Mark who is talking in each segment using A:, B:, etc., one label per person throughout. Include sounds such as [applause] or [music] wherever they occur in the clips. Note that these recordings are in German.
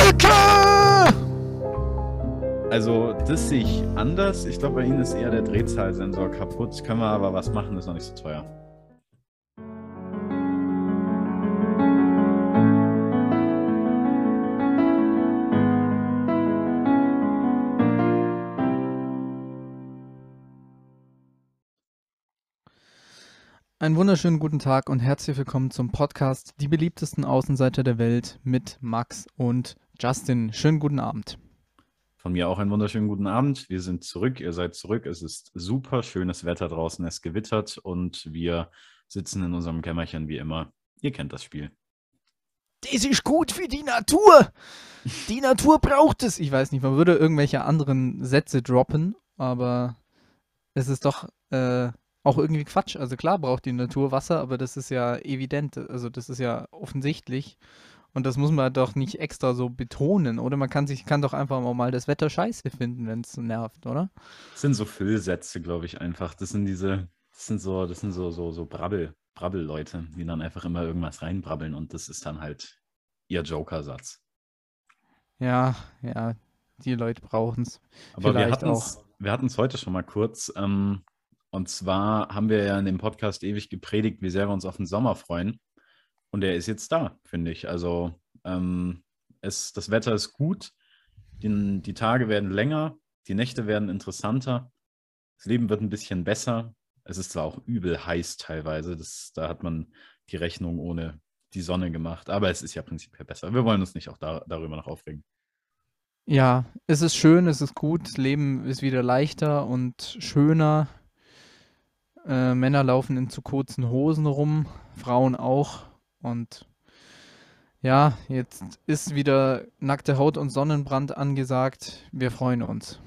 A: Schalke!
B: Also, das sehe ich anders. Ich glaube, bei Ihnen ist eher der Drehzahlsensor kaputt. Können wir aber was machen, ist noch nicht so teuer.
A: Einen wunderschönen guten Tag und herzlich willkommen zum Podcast Die beliebtesten Außenseiter der Welt mit Max und Justin. Schönen guten Abend.
B: Von mir auch einen wunderschönen guten Abend. Wir sind zurück, ihr seid zurück. Es ist super schönes Wetter draußen, es gewittert und wir sitzen in unserem Kämmerchen wie immer. Ihr kennt das Spiel.
A: Das ist gut für die Natur. Die Natur braucht es. Ich weiß nicht, man würde irgendwelche anderen Sätze droppen, aber es ist doch äh, auch irgendwie Quatsch. Also klar braucht die Natur Wasser, aber das ist ja evident. Also das ist ja offensichtlich. Und das muss man doch nicht extra so betonen, oder? Man kann sich kann doch einfach mal das Wetter scheiße finden, wenn es nervt, oder?
B: Das sind so Füllsätze, glaube ich, einfach. Das sind diese, das sind so, das sind so, so, so Brabbel, Brabbel-Leute, die dann einfach immer irgendwas reinbrabbeln und das ist dann halt ihr Joker-Satz.
A: Ja, ja, die Leute brauchen es.
B: Aber wir hatten es heute schon mal kurz. Ähm, und zwar haben wir ja in dem Podcast ewig gepredigt, wie sehr wir uns auf den Sommer freuen. Und er ist jetzt da, finde ich. Also ähm, es, das Wetter ist gut, die, die Tage werden länger, die Nächte werden interessanter, das Leben wird ein bisschen besser. Es ist zwar auch übel heiß teilweise, das, da hat man die Rechnung ohne die Sonne gemacht, aber es ist ja prinzipiell besser. Wir wollen uns nicht auch da, darüber noch aufregen.
A: Ja, es ist schön, es ist gut, das Leben ist wieder leichter und schöner. Äh, Männer laufen in zu kurzen Hosen rum, Frauen auch. Und ja, jetzt ist wieder nackte Haut und Sonnenbrand angesagt. Wir freuen uns.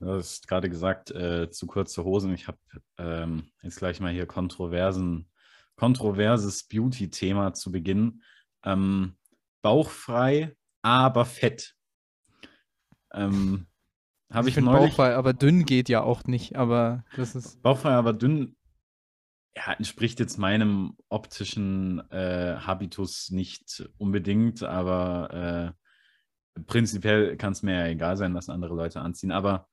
B: Du hast gerade gesagt, äh, zu kurze Hosen. Ich habe ähm, jetzt gleich mal hier kontroversen, kontroverses Beauty-Thema zu Beginn. Ähm, bauchfrei, aber fett.
A: Ähm, habe ich, ich neulich. Bauchfrei, aber dünn geht ja auch nicht, aber das ist.
B: Bauchfrei, aber dünn ja, entspricht jetzt meinem optischen äh, Habitus nicht unbedingt, aber äh, prinzipiell kann es mir ja egal sein, was andere Leute anziehen. Aber,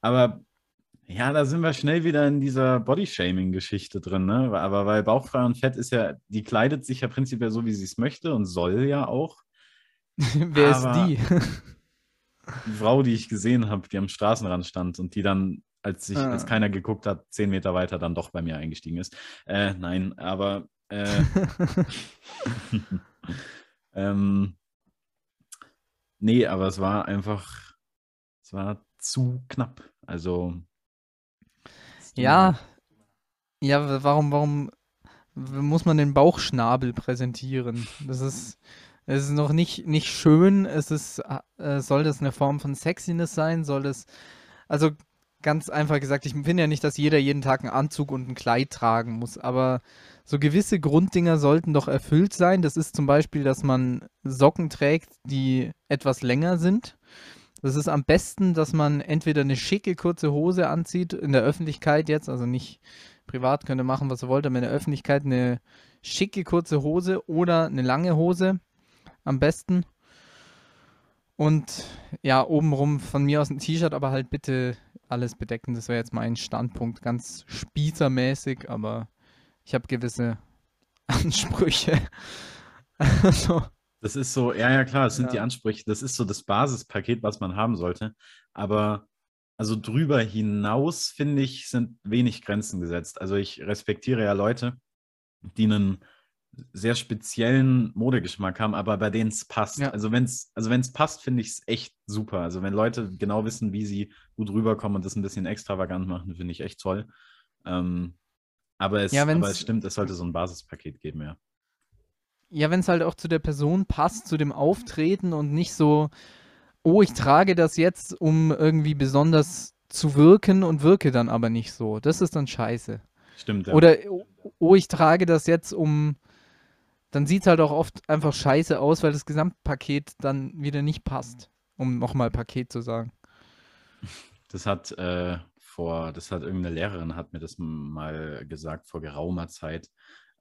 B: aber ja, da sind wir schnell wieder in dieser Bodyshaming-Geschichte drin, ne? Aber weil bauchfrei und fett ist ja, die kleidet sich ja prinzipiell so, wie sie es möchte und soll ja auch. [laughs]
A: Wer aber, ist die?
B: die Frau, die ich gesehen habe, die am Straßenrand stand und die dann, als, ich, ah. als keiner geguckt hat, zehn Meter weiter dann doch bei mir eingestiegen ist. Äh, nein, aber äh, [laughs] [laughs] ähm, nee, aber es war einfach, es war zu knapp. Also
A: ja, ja, warum, warum muss man den Bauchschnabel präsentieren? Das ist es ist noch nicht, nicht schön. Es ist, äh, soll das eine Form von Sexiness sein? Soll das, also ganz einfach gesagt, ich finde ja nicht, dass jeder jeden Tag einen Anzug und ein Kleid tragen muss, aber so gewisse Grunddinger sollten doch erfüllt sein. Das ist zum Beispiel, dass man Socken trägt, die etwas länger sind. Das ist am besten, dass man entweder eine schicke kurze Hose anzieht, in der Öffentlichkeit jetzt, also nicht privat, könnt ihr machen, was ihr wollt, aber in der Öffentlichkeit eine schicke kurze Hose oder eine lange Hose am besten. Und ja, obenrum von mir aus ein T-Shirt, aber halt bitte alles bedecken. Das wäre jetzt mein Standpunkt. Ganz spießermäßig, aber ich habe gewisse [laughs] Ansprüche.
B: also, das ist so, ja, ja, klar, das sind ja. die Ansprüche. Das ist so das Basispaket, was man haben sollte. Aber also drüber hinaus, finde ich, sind wenig Grenzen gesetzt. Also ich respektiere ja Leute, die einen sehr speziellen Modegeschmack haben, aber bei denen es passt. Ja. Also wenn es also wenn's passt, finde ich es echt super. Also wenn Leute genau wissen, wie sie gut rüberkommen und das ein bisschen extravagant machen, finde ich echt toll. Ähm, aber, es, ja, aber es stimmt, es sollte so ein Basispaket geben, ja.
A: Ja, wenn es halt auch zu der Person passt, zu dem Auftreten und nicht so, oh, ich trage das jetzt, um irgendwie besonders zu wirken und wirke dann aber nicht so. Das ist dann scheiße.
B: Stimmt, ja.
A: Oder, oh, ich trage das jetzt, um dann sieht es halt auch oft einfach scheiße aus, weil das Gesamtpaket dann wieder nicht passt, um nochmal Paket zu sagen.
B: Das hat äh, vor, das hat irgendeine Lehrerin hat mir das mal gesagt vor geraumer Zeit,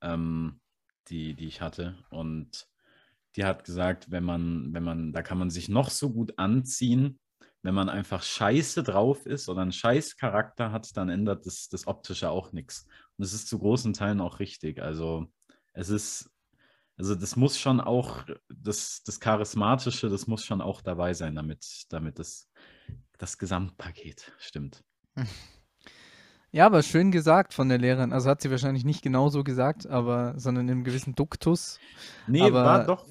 B: ähm, die, die ich hatte. Und die hat gesagt, wenn man, wenn man, da kann man sich noch so gut anziehen, wenn man einfach scheiße drauf ist oder einen scheiß Charakter hat, dann ändert das, das Optische auch nichts. Und es ist zu großen Teilen auch richtig. Also es ist, also das muss schon auch, das, das Charismatische, das muss schon auch dabei sein, damit, damit das, das Gesamtpaket stimmt. [laughs]
A: Ja, aber schön gesagt von der Lehrerin. Also hat sie wahrscheinlich nicht genauso gesagt, aber sondern in einem gewissen Duktus.
B: Nee,
A: aber,
B: war doch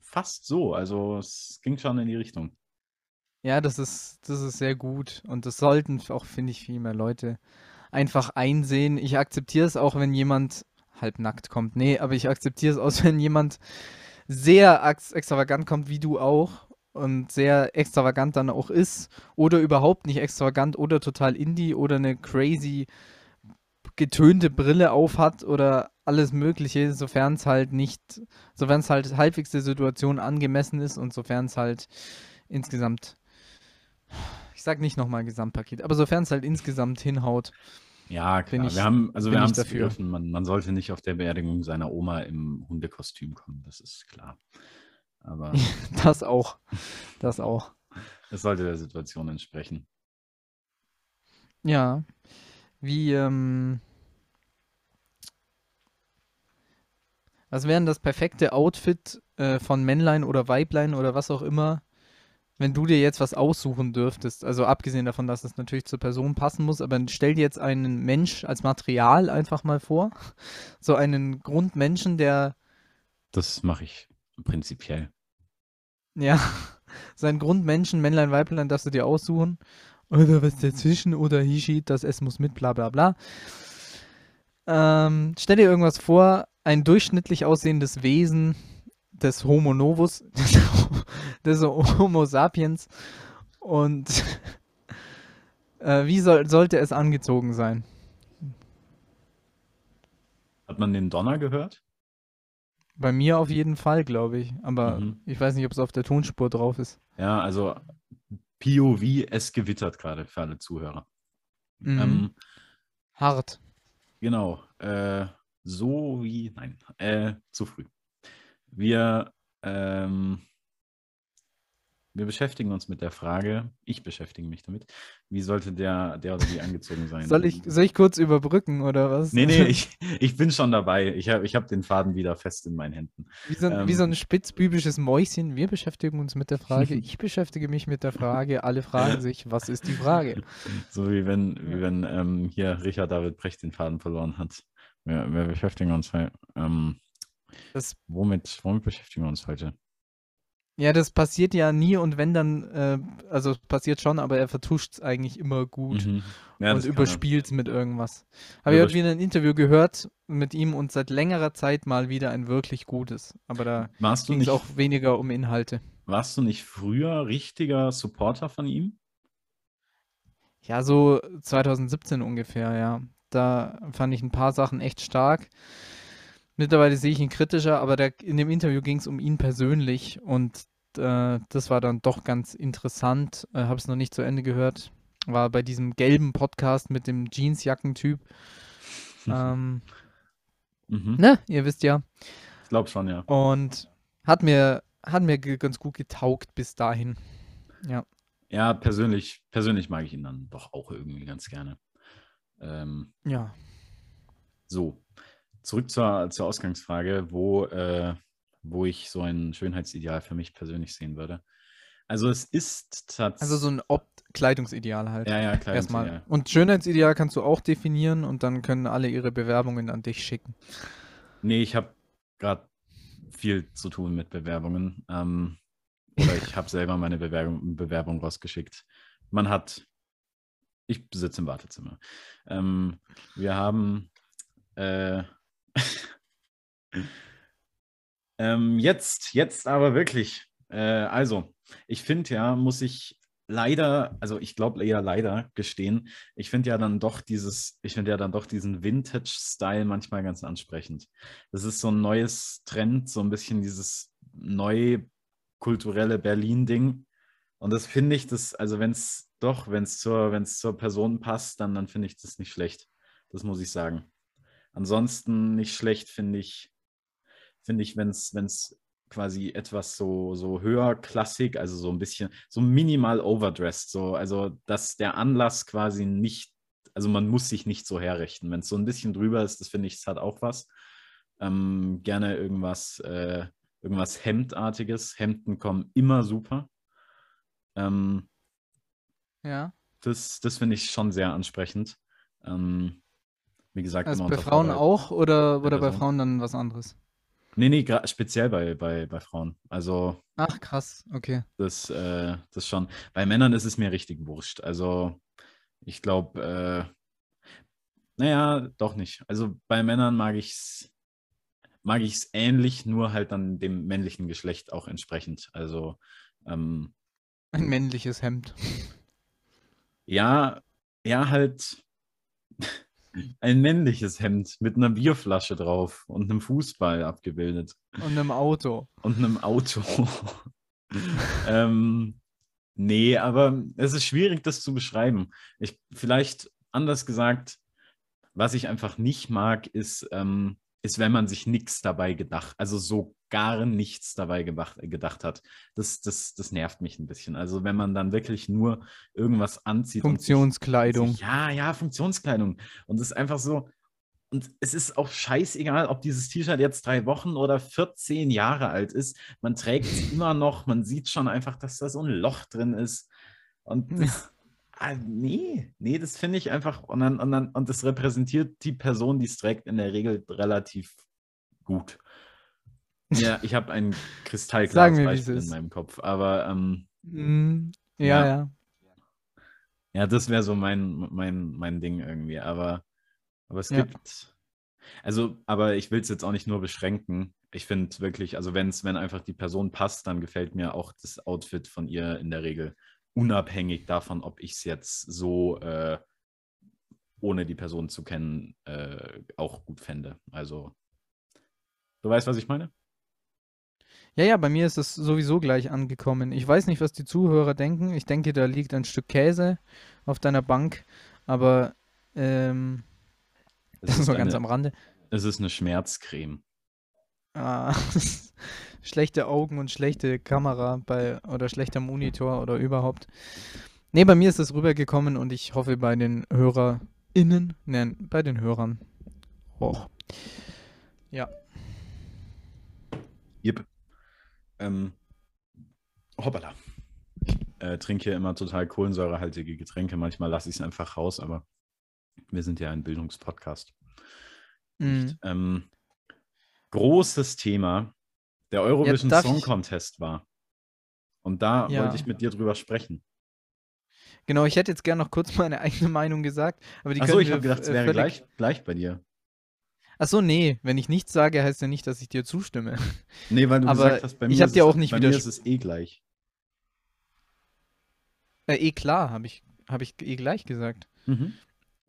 B: fast so. Also es ging schon in die Richtung.
A: Ja, das ist, das ist sehr gut. Und das sollten auch, finde ich, viel mehr Leute einfach einsehen. Ich akzeptiere es auch, wenn jemand halbnackt kommt. Nee, aber ich akzeptiere es auch, [laughs] wenn jemand sehr extravagant kommt, wie du auch. Und sehr extravagant dann auch ist. Oder überhaupt nicht extravagant oder total indie oder eine crazy getönte Brille aufhat oder alles Mögliche, sofern es halt nicht, sofern es halt halbwegs der Situation angemessen ist und sofern es halt insgesamt ich sag nicht nochmal Gesamtpaket, aber sofern es halt insgesamt hinhaut.
B: Ja, klar. Ich, wir haben, also wir haben es dafür. Man, man, sollte nicht auf der Beerdigung seiner Oma im Hundekostüm kommen, das ist klar. Aber [laughs]
A: das auch. Das auch.
B: Es sollte der Situation entsprechen.
A: Ja. Wie, ähm, was wäre denn das perfekte Outfit äh, von Männlein oder Weiblein oder was auch immer, wenn du dir jetzt was aussuchen dürftest, also abgesehen davon, dass es natürlich zur Person passen muss, aber stell dir jetzt einen Mensch als Material einfach mal vor. [laughs] So einen Grundmenschen, der.
B: Das mache ich prinzipiell.
A: Ja, [laughs] so einen Grundmenschen, Männlein, Weiblein, darfst du dir aussuchen. Oder was dazwischen oder Hishi, das es muss mit, bla bla bla. Ähm, stell dir irgendwas vor, ein durchschnittlich aussehendes Wesen, des Homo novus, [laughs] des, Homo sapiens. Und [laughs] äh, wie soll, sollte es angezogen sein?
B: Hat man den Donner gehört?
A: Bei mir auf jeden Fall, glaube ich. Aber mhm. ich weiß nicht, ob es auf der Tonspur drauf ist.
B: Ja, also POV, es gewittert gerade für alle Zuhörer.
A: Mhm. Ähm, Hart.
B: Genau. Äh, so wie, nein, äh, zu früh. Wir, ähm, wir beschäftigen uns mit der Frage, ich beschäftige mich damit, wie sollte der, der oder die angezogen sein?
A: Soll ich, soll ich kurz überbrücken oder was?
B: Nee, nee, [laughs] ich, ich bin schon dabei. Ich habe ich hab den Faden wieder fest in meinen Händen.
A: Wie so, ähm, wie so ein spitzbübisches Mäuschen. Wir beschäftigen uns mit der Frage, ich beschäftige mich mit der Frage, alle fragen [laughs] sich, was ist die Frage?
B: So wie wenn, wie wenn ähm, hier Richard David Brecht den Faden verloren hat. Wir, wir beschäftigen uns halt. Ähm, das, womit, womit beschäftigen wir uns heute?
A: Ja, das passiert ja nie und wenn dann, äh, also passiert schon, aber er vertuscht es eigentlich immer gut mhm. ja, und überspielt es mit irgendwas. Habe ich heute wieder ein Interview gehört mit ihm und seit längerer Zeit mal wieder ein wirklich gutes. Aber da ging es auch weniger um Inhalte.
B: Warst du nicht früher richtiger Supporter von ihm?
A: Ja, so 2017 ungefähr, ja. Da fand ich ein paar Sachen echt stark. Mittlerweile sehe ich ihn kritischer, aber der, in dem Interview ging es um ihn persönlich und äh, das war dann doch ganz interessant. Äh, Habe es noch nicht zu Ende gehört. War bei diesem gelben Podcast mit dem Jeansjackentyp. [laughs] Ähm, mhm. Ne, ihr wisst ja.
B: Ich glaube schon, ja.
A: Und hat mir, hat mir ganz gut getaugt bis dahin. Ja.
B: Ja, persönlich, persönlich mag ich ihn dann doch auch irgendwie ganz gerne. Ähm,
A: ja.
B: So, zurück zur, zur Ausgangsfrage, wo, äh, wo ich so ein Schönheitsideal für mich persönlich sehen würde. Also es ist
A: tatsächlich. Also so ein Opt Kleidungsideal halt.
B: Ja, ja, Kleidungsideal. Erstmal.
A: Und Schönheitsideal kannst du auch definieren und dann können alle ihre Bewerbungen an dich schicken.
B: Nee, ich habe gerade viel zu tun mit Bewerbungen. Ähm, oder ich habe selber meine Bewerbung, Bewerbung rausgeschickt. Man hat, ich sitze im Wartezimmer. Ähm, wir haben äh, ähm, jetzt, jetzt aber wirklich. Äh, also, ich finde ja, muss ich leider, also ich glaube eher leider gestehen, ich finde ja dann doch dieses, ich finde ja dann doch diesen Vintage-Style manchmal ganz ansprechend. Das ist so ein neues Trend, so ein bisschen dieses neu kulturelle Berlin-Ding. Und das finde ich, das, also wenn es doch, wenn es zur, zur Person passt, dann, dann finde ich das nicht schlecht. Das muss ich sagen. Ansonsten nicht schlecht, finde ich, finde ich, wenn es quasi etwas so, so höher Klassik, also so ein bisschen, so minimal overdressed, so, also dass der Anlass quasi nicht, also man muss sich nicht so herrichten. Wenn es so ein bisschen drüber ist, das finde ich, es hat auch was. Ähm, gerne irgendwas, äh, irgendwas Hemdartiges. Hemden kommen immer super. Ähm,
A: ja.
B: Das, das finde ich schon sehr ansprechend. Ähm, wie gesagt,
A: also bei Frauen auch oder, oder bei Frauen dann was anderes?
B: Nee, nee, speziell bei, bei, bei Frauen. Also.
A: Ach, krass, okay.
B: Das, äh, das schon. Bei Männern ist es mir richtig wurscht. Also, ich glaube, äh, naja, doch nicht. Also bei Männern mag ich es mag ich's ähnlich, nur halt dann dem männlichen Geschlecht auch entsprechend. Also ähm,
A: ein männliches Hemd.
B: Ja, ja, halt ein männliches Hemd mit einer Bierflasche drauf und einem Fußball abgebildet.
A: Und einem Auto.
B: Und einem Auto. [laughs] ähm, nee, aber es ist schwierig, das zu beschreiben. Ich, vielleicht anders gesagt, was ich einfach nicht mag, ist, ähm, ist, wenn man sich nichts dabei gedacht, also so gar nichts dabei gedacht, gedacht hat. Das, das, das nervt mich ein bisschen. Also wenn man dann wirklich nur irgendwas anzieht.
A: Funktionskleidung.
B: Sich, ja, ja, Funktionskleidung. Und es ist einfach so, und es ist auch scheißegal, ob dieses T-Shirt jetzt drei Wochen oder 14 Jahre alt ist. Man trägt es [laughs] immer noch. Man sieht schon einfach, dass da so ein Loch drin ist. Und das, ah, nee, nee, das finde ich einfach. Und, dann, und, dann, und das repräsentiert die Person, die es trägt, in der Regel relativ gut. Ja, ich habe ein [laughs] kristallklares Beispiel in meinem Kopf, aber ähm,
A: mm, ja, ja, ja.
B: Ja, das wäre so mein, mein, mein Ding irgendwie. Aber, aber es ja. gibt. Also, aber ich will es jetzt auch nicht nur beschränken. Ich finde wirklich, also wenn's, wenn einfach die Person passt, dann gefällt mir auch das Outfit von ihr in der Regel unabhängig davon, ob ich es jetzt so äh, ohne die Person zu kennen äh, auch gut fände. Also, du weißt, was ich meine?
A: Ja, ja, bei mir ist es sowieso gleich angekommen. Ich weiß nicht, was die Zuhörer denken. Ich denke, da liegt ein Stück Käse auf deiner Bank, aber ähm, das [laughs] ist nur ganz am Rande.
B: Es ist eine Schmerzcreme.
A: Ah, [laughs] schlechte Augen und schlechte Kamera bei oder schlechter Monitor oder überhaupt. Nee, bei mir ist es rübergekommen und ich hoffe bei den HörerInnen, nein, bei den Hörern auch. Ja.
B: Yep. Ähm, hoppala. Ich äh, trinke immer total kohlensäurehaltige Getränke. Manchmal lasse ich es einfach raus, aber wir sind ja ein Bildungspodcast. Mhm. Ähm, großes Thema. Der Eurovision ja, Song Contest war. Und da ja. wollte ich mit dir drüber sprechen.
A: Genau, ich hätte jetzt gerne noch kurz [laughs] meine eigene Meinung gesagt. Aber die
B: Achso, ich habe gedacht, es wäre gleich, gleich bei dir.
A: Achso, nee, wenn ich nichts sage, heißt ja nicht, dass ich dir zustimme. [laughs]
B: Nee, weil du Aber gesagt hast, bei mir,
A: ich ist, dir auch nicht
B: bei mir ist es eh gleich.
A: Äh, eh klar, habe ich, hab ich eh gleich gesagt. Mhm.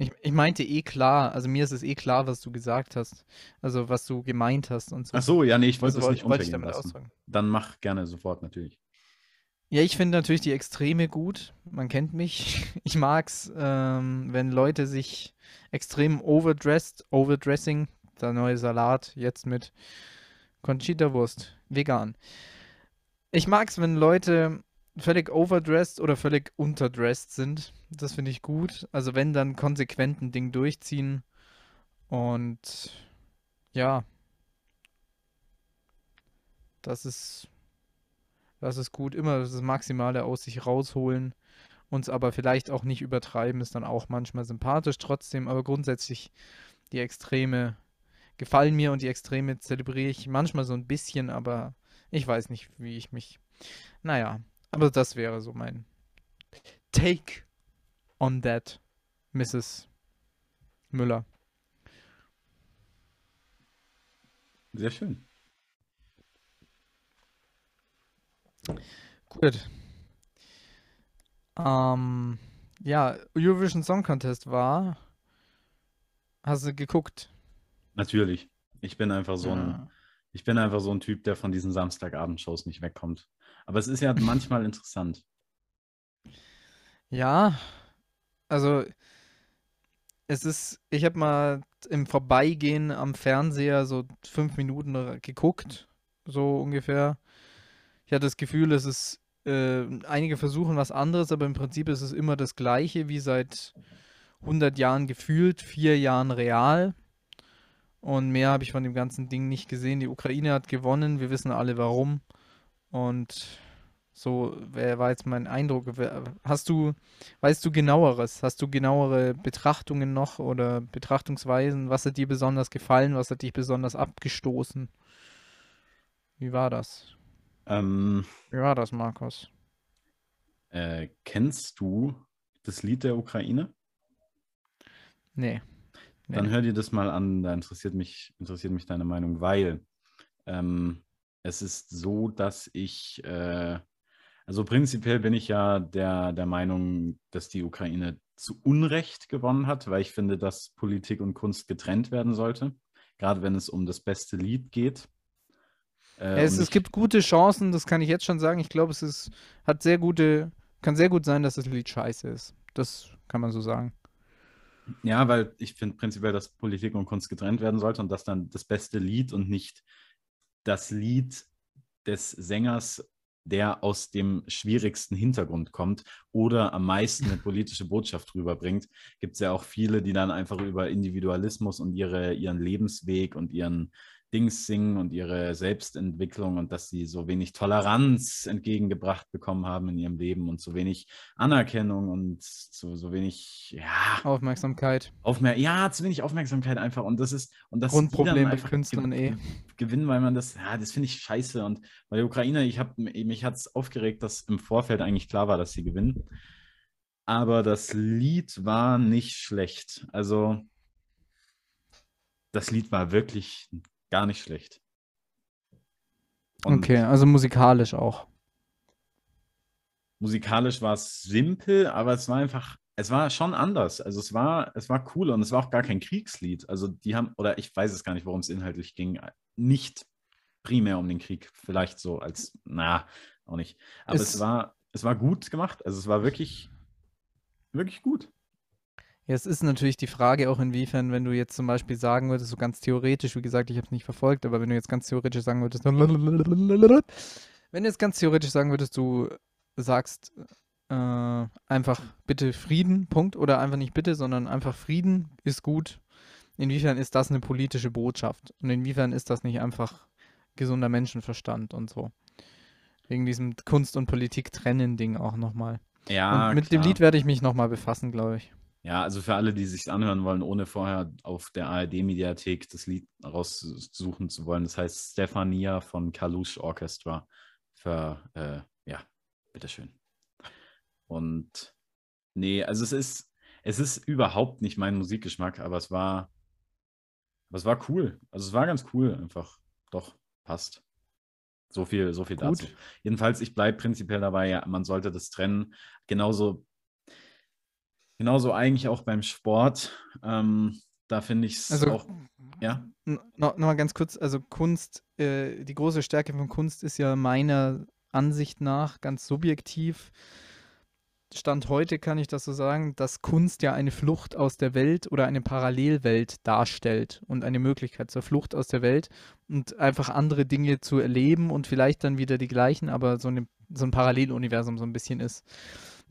A: Ich, ich meinte eh klar, also mir ist es eh klar, was du gesagt hast. Also was du gemeint hast und so.
B: Ach so, ja, nee, ich wollte also, es nicht wollte untergehen lassen. Aussagen. Dann mach gerne sofort, natürlich.
A: Ja, ich finde natürlich die Extreme gut. Man kennt mich. [laughs] Ich mag's, ähm, wenn Leute sich extrem overdressed, overdressing, der neue Salat jetzt mit Conchita-Wurst, vegan. Ich mag es, wenn Leute völlig overdressed oder völlig unterdressed sind. Das finde ich gut. Also wenn dann konsequent ein Ding durchziehen. Und ja, das ist, das ist gut. Immer das Maximale aus sich rausholen. Uns aber vielleicht auch nicht übertreiben, ist dann auch manchmal sympathisch trotzdem. Aber grundsätzlich die Extreme gefallen mir und die Extreme zelebriere ich manchmal so ein bisschen, aber ich weiß nicht, wie ich mich. Naja, aber das wäre so mein Take on that, Mrs. Müller.
B: Sehr schön.
A: Gut. Ähm, ja, Eurovision Song Contest war. Hast du geguckt?
B: Natürlich. Ich bin einfach so ein, ja. ich bin einfach so ein Typ, der von diesen Samstagabendshows nicht wegkommt. Aber es ist ja manchmal interessant.
A: Ja, also es ist, ich habe mal im Vorbeigehen am Fernseher so fünf Minuten geguckt so ungefähr. Ich hatte das Gefühl, es ist, äh, einige versuchen was anderes, aber im Prinzip ist es immer das Gleiche wie seit 100 Jahren gefühlt, vier Jahren real. Und mehr habe ich von dem ganzen Ding nicht gesehen. Die Ukraine hat gewonnen, wir wissen alle warum. Und so war jetzt mein Eindruck. Hast du, weißt du genaueres? Hast du genauere Betrachtungen noch oder Betrachtungsweisen? Was hat dir besonders gefallen? Was hat dich besonders abgestoßen? Wie war das?
B: Ähm,
A: Wie war das, Markus?
B: Äh, kennst du das Lied der Ukraine?
A: Nee.
B: nee. Dann hör dir das mal an, da interessiert mich, interessiert mich deine Meinung, weil ähm, es ist so, dass ich, äh, also prinzipiell bin ich ja der, der Meinung, dass die Ukraine zu Unrecht gewonnen hat, weil ich finde, dass Politik und Kunst getrennt werden sollte, gerade wenn es um das beste Lied geht.
A: Äh, es, es gibt gute Chancen, das kann ich jetzt schon sagen. Ich glaube, es ist, hat sehr gute, kann sehr gut sein, dass das Lied scheiße ist. Das kann man so sagen.
B: Ja, weil ich finde prinzipiell, dass Politik und Kunst getrennt werden sollte und dass dann das beste Lied und nicht das Lied des Sängers, der aus dem schwierigsten Hintergrund kommt oder am meisten eine politische Botschaft rüberbringt. Gibt es ja auch viele, die dann einfach über Individualismus und ihre, ihren Lebensweg und ihren Dings singen und ihre Selbstentwicklung und dass sie so wenig Toleranz entgegengebracht bekommen haben in ihrem Leben und so wenig Anerkennung und so, so wenig ja,
A: Aufmerksamkeit.
B: Aufmer ja, zu wenig Aufmerksamkeit einfach. Und das ist und das
A: Grundproblem bei Künstlern eh.
B: Gewinnen, weil man das, ja, das finde ich scheiße. Und bei der Ukraine, ich habe mich hat es aufgeregt, dass im Vorfeld eigentlich klar war, dass sie gewinnen. Aber das Lied war nicht schlecht. Also das Lied war wirklich Gar nicht schlecht.
A: Und okay, also musikalisch auch.
B: Musikalisch war es simpel, aber es war einfach, es war schon anders. Also es war, es war cool und es war auch gar kein Kriegslied. Also die haben, oder ich weiß es gar nicht, worum es inhaltlich ging. Nicht primär um den Krieg, vielleicht so als, na, auch nicht. Aber es, es war, es war gut gemacht. Also es war wirklich, wirklich gut.
A: Es ist natürlich die Frage auch inwiefern, wenn du jetzt zum Beispiel sagen würdest, so ganz theoretisch, wie gesagt, ich habe es nicht verfolgt, aber wenn du jetzt ganz theoretisch sagen würdest, [laughs] wenn du jetzt ganz theoretisch sagen würdest, du sagst äh, einfach bitte Frieden, Punkt, oder einfach nicht bitte, sondern einfach Frieden ist gut. Inwiefern ist das eine politische Botschaft? Und inwiefern ist das nicht einfach gesunder Menschenverstand und so? Wegen diesem Kunst- und Politik-Trennen-Ding auch nochmal.
B: Ja,
A: und mit klar. dem Lied werde ich mich nochmal befassen, glaube ich.
B: Ja, also für alle, die sich anhören wollen, ohne vorher auf der ARD-Mediathek das Lied raussuchen zu wollen. Das heißt Stefania von Kalush Orchestra. Für, äh, ja, bitteschön. Und nee, also es ist, es ist überhaupt nicht mein Musikgeschmack, aber es war, aber es war cool. Also es war ganz cool einfach. Doch, passt. So viel, so viel dazu. Jedenfalls, ich bleibe prinzipiell dabei, ja, man sollte das trennen. Genauso Genauso eigentlich auch beim Sport. Ähm, da finde ich es
A: also,
B: auch. Ja.
A: Noch, noch mal ganz kurz, also Kunst, äh, die große Stärke von Kunst ist ja meiner Ansicht nach ganz subjektiv. Stand heute kann ich das so sagen, dass Kunst ja eine Flucht aus der Welt oder eine Parallelwelt darstellt und eine Möglichkeit zur Flucht aus der Welt und einfach andere Dinge zu erleben und vielleicht dann wieder die gleichen, aber so, eine, so ein Paralleluniversum so ein bisschen ist.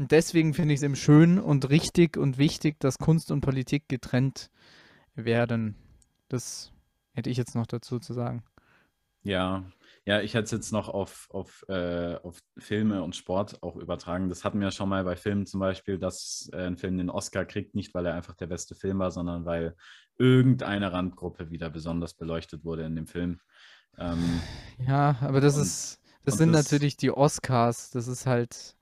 A: Und deswegen finde ich es eben schön und richtig und wichtig, dass Kunst und Politik getrennt werden. Das hätte ich jetzt noch dazu zu sagen.
B: Ja, ja, ich hätte es jetzt noch auf, auf, äh, auf Filme und Sport auch übertragen. Das hatten wir ja schon mal bei Filmen zum Beispiel, dass äh, ein Film den Oscar kriegt, nicht weil er einfach der beste Film war, sondern weil irgendeine Randgruppe wieder besonders beleuchtet wurde in dem Film. Ähm,
A: ja, aber das und, ist, das sind das, natürlich die Oscars. Das ist halt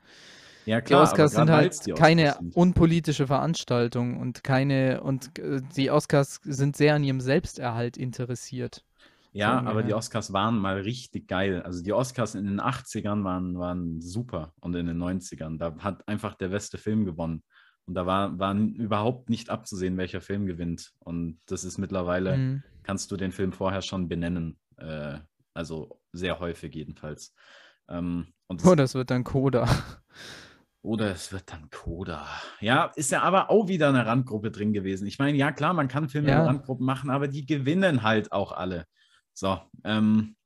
B: ja, klar,
A: die Oscars sind halt Oscars keine sind. unpolitische Veranstaltung und keine und äh, die Oscars sind sehr an ihrem Selbsterhalt interessiert.
B: Ja, aber die Oscars waren mal richtig geil. Also die Oscars in den 80ern waren, waren super und in den 90ern. Da hat einfach der beste Film gewonnen. Und da war, war überhaupt nicht abzusehen, welcher Film gewinnt. Und das ist mittlerweile, mhm. kannst du den Film vorher schon benennen. Äh, also sehr häufig jedenfalls.
A: Ähm, das, oh, das wird dann Coda. [laughs]
B: Oder es wird dann Coda. Ja, ist ja aber auch wieder eine Randgruppe drin gewesen. Ich meine, ja klar, man kann Filme ja. in Randgruppen machen, aber die gewinnen halt auch alle. So, ähm,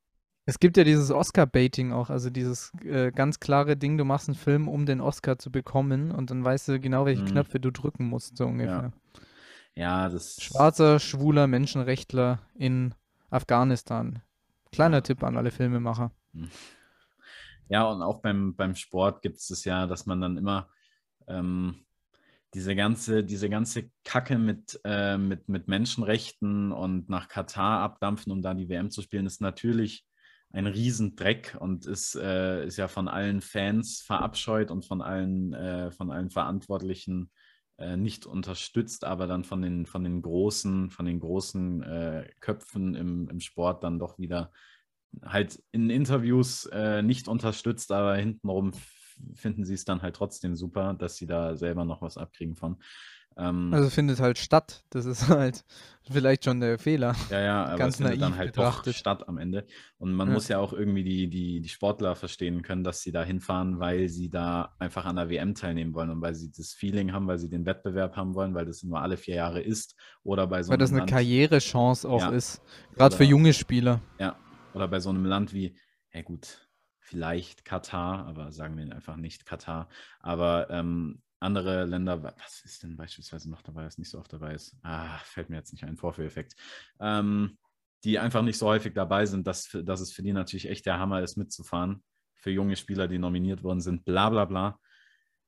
A: Es gibt ja dieses Oscar-Baiting auch, also dieses äh, ganz klare Ding, du machst einen Film, um den Oscar zu bekommen und dann weißt du genau, welche
B: Mhm.
A: Knöpfe du drücken musst, so ungefähr.
B: Ja, das.
A: Schwarzer, schwuler Menschenrechtler in Afghanistan. Kleiner
B: Ja.
A: Tipp an alle Filmemacher.
B: Ja, und auch beim, beim Sport gibt es das ja, dass man dann immer ähm, diese ganze, diese ganze Kacke mit, äh, mit, mit Menschenrechten und nach Katar abdampfen, um da die WM zu spielen, ist natürlich ein Riesendreck und ist, äh, ist ja von allen Fans verabscheut und von allen, äh, von allen Verantwortlichen äh, nicht unterstützt, aber dann von den, von den großen, von den großen äh, Köpfen im, im Sport dann doch wieder halt in Interviews äh, nicht unterstützt, aber hintenrum finden sie es dann halt trotzdem super, dass sie da selber noch was abkriegen von. Ähm,
A: Also findet halt statt. Das ist [laughs] halt vielleicht schon der Fehler.
B: ja, ja, aber
A: ganz
B: es findet dann halt
A: betrachtet.
B: doch statt am Ende. Und man
A: Ja.
B: muss ja auch irgendwie die, die, die Sportler verstehen können, dass sie da hinfahren, weil sie da einfach an der WM teilnehmen wollen und weil sie das Feeling haben, weil sie den Wettbewerb haben wollen, weil das nur alle vier Jahre ist. Oder bei so
A: Weil das eine
B: Land-
A: Karrierechance auch
B: Ja.
A: ist. Gerade für junge Spieler.
B: Ja, oder bei so einem Land wie, ja gut, vielleicht Katar, aber sagen wir einfach nicht Katar. Aber ähm, andere Länder, wa- was ist denn beispielsweise noch dabei, was nicht so oft dabei ist? Ah, fällt mir jetzt nicht ein, Vorführeffekt. Ähm, die einfach nicht so häufig dabei sind, dass, dass es für die natürlich echt der Hammer ist, mitzufahren. Für junge Spieler, die nominiert worden sind, bla bla bla.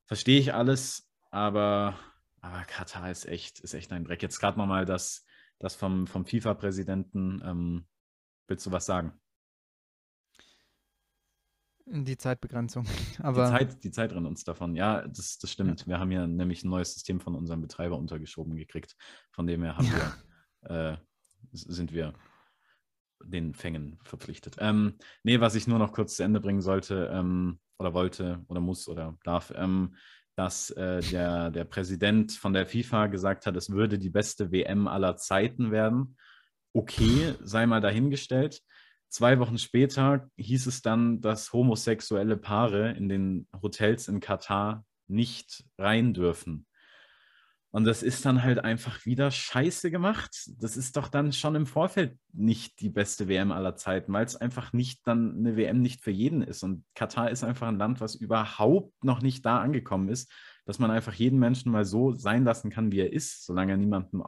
B: Verstehe ich alles, aber, aber Katar ist echt, ist echt ein Dreck. Jetzt gerade nochmal das, das vom, vom FIFA-Präsidenten. Ähm, willst du was sagen?
A: Die Zeitbegrenzung. [laughs]
B: Die
A: Aber
B: Zeit, die Zeit rennt uns davon. Ja, das, das stimmt. Wir haben ja nämlich ein neues System von unserem Betreiber untergeschoben gekriegt. Von dem her haben wir, äh, sind wir den Fängen verpflichtet. Ähm, nee, was ich nur noch kurz zu Ende bringen sollte ähm, oder wollte oder muss oder darf, ähm, dass äh, der, der Präsident von der FIFA gesagt hat, es würde die beste WM aller Zeiten werden. Okay, sei mal dahingestellt. Zwei Wochen später hieß es dann, dass homosexuelle Paare in den Hotels in Katar nicht rein dürfen. Und das ist dann halt einfach wieder scheiße gemacht. Das ist doch dann schon im Vorfeld nicht die beste WM aller Zeiten, weil es einfach nicht dann eine WM nicht für jeden ist. Und Katar ist einfach ein Land, was überhaupt noch nicht da angekommen ist, dass man einfach jeden Menschen mal so sein lassen kann, wie er ist, solange er niemandem,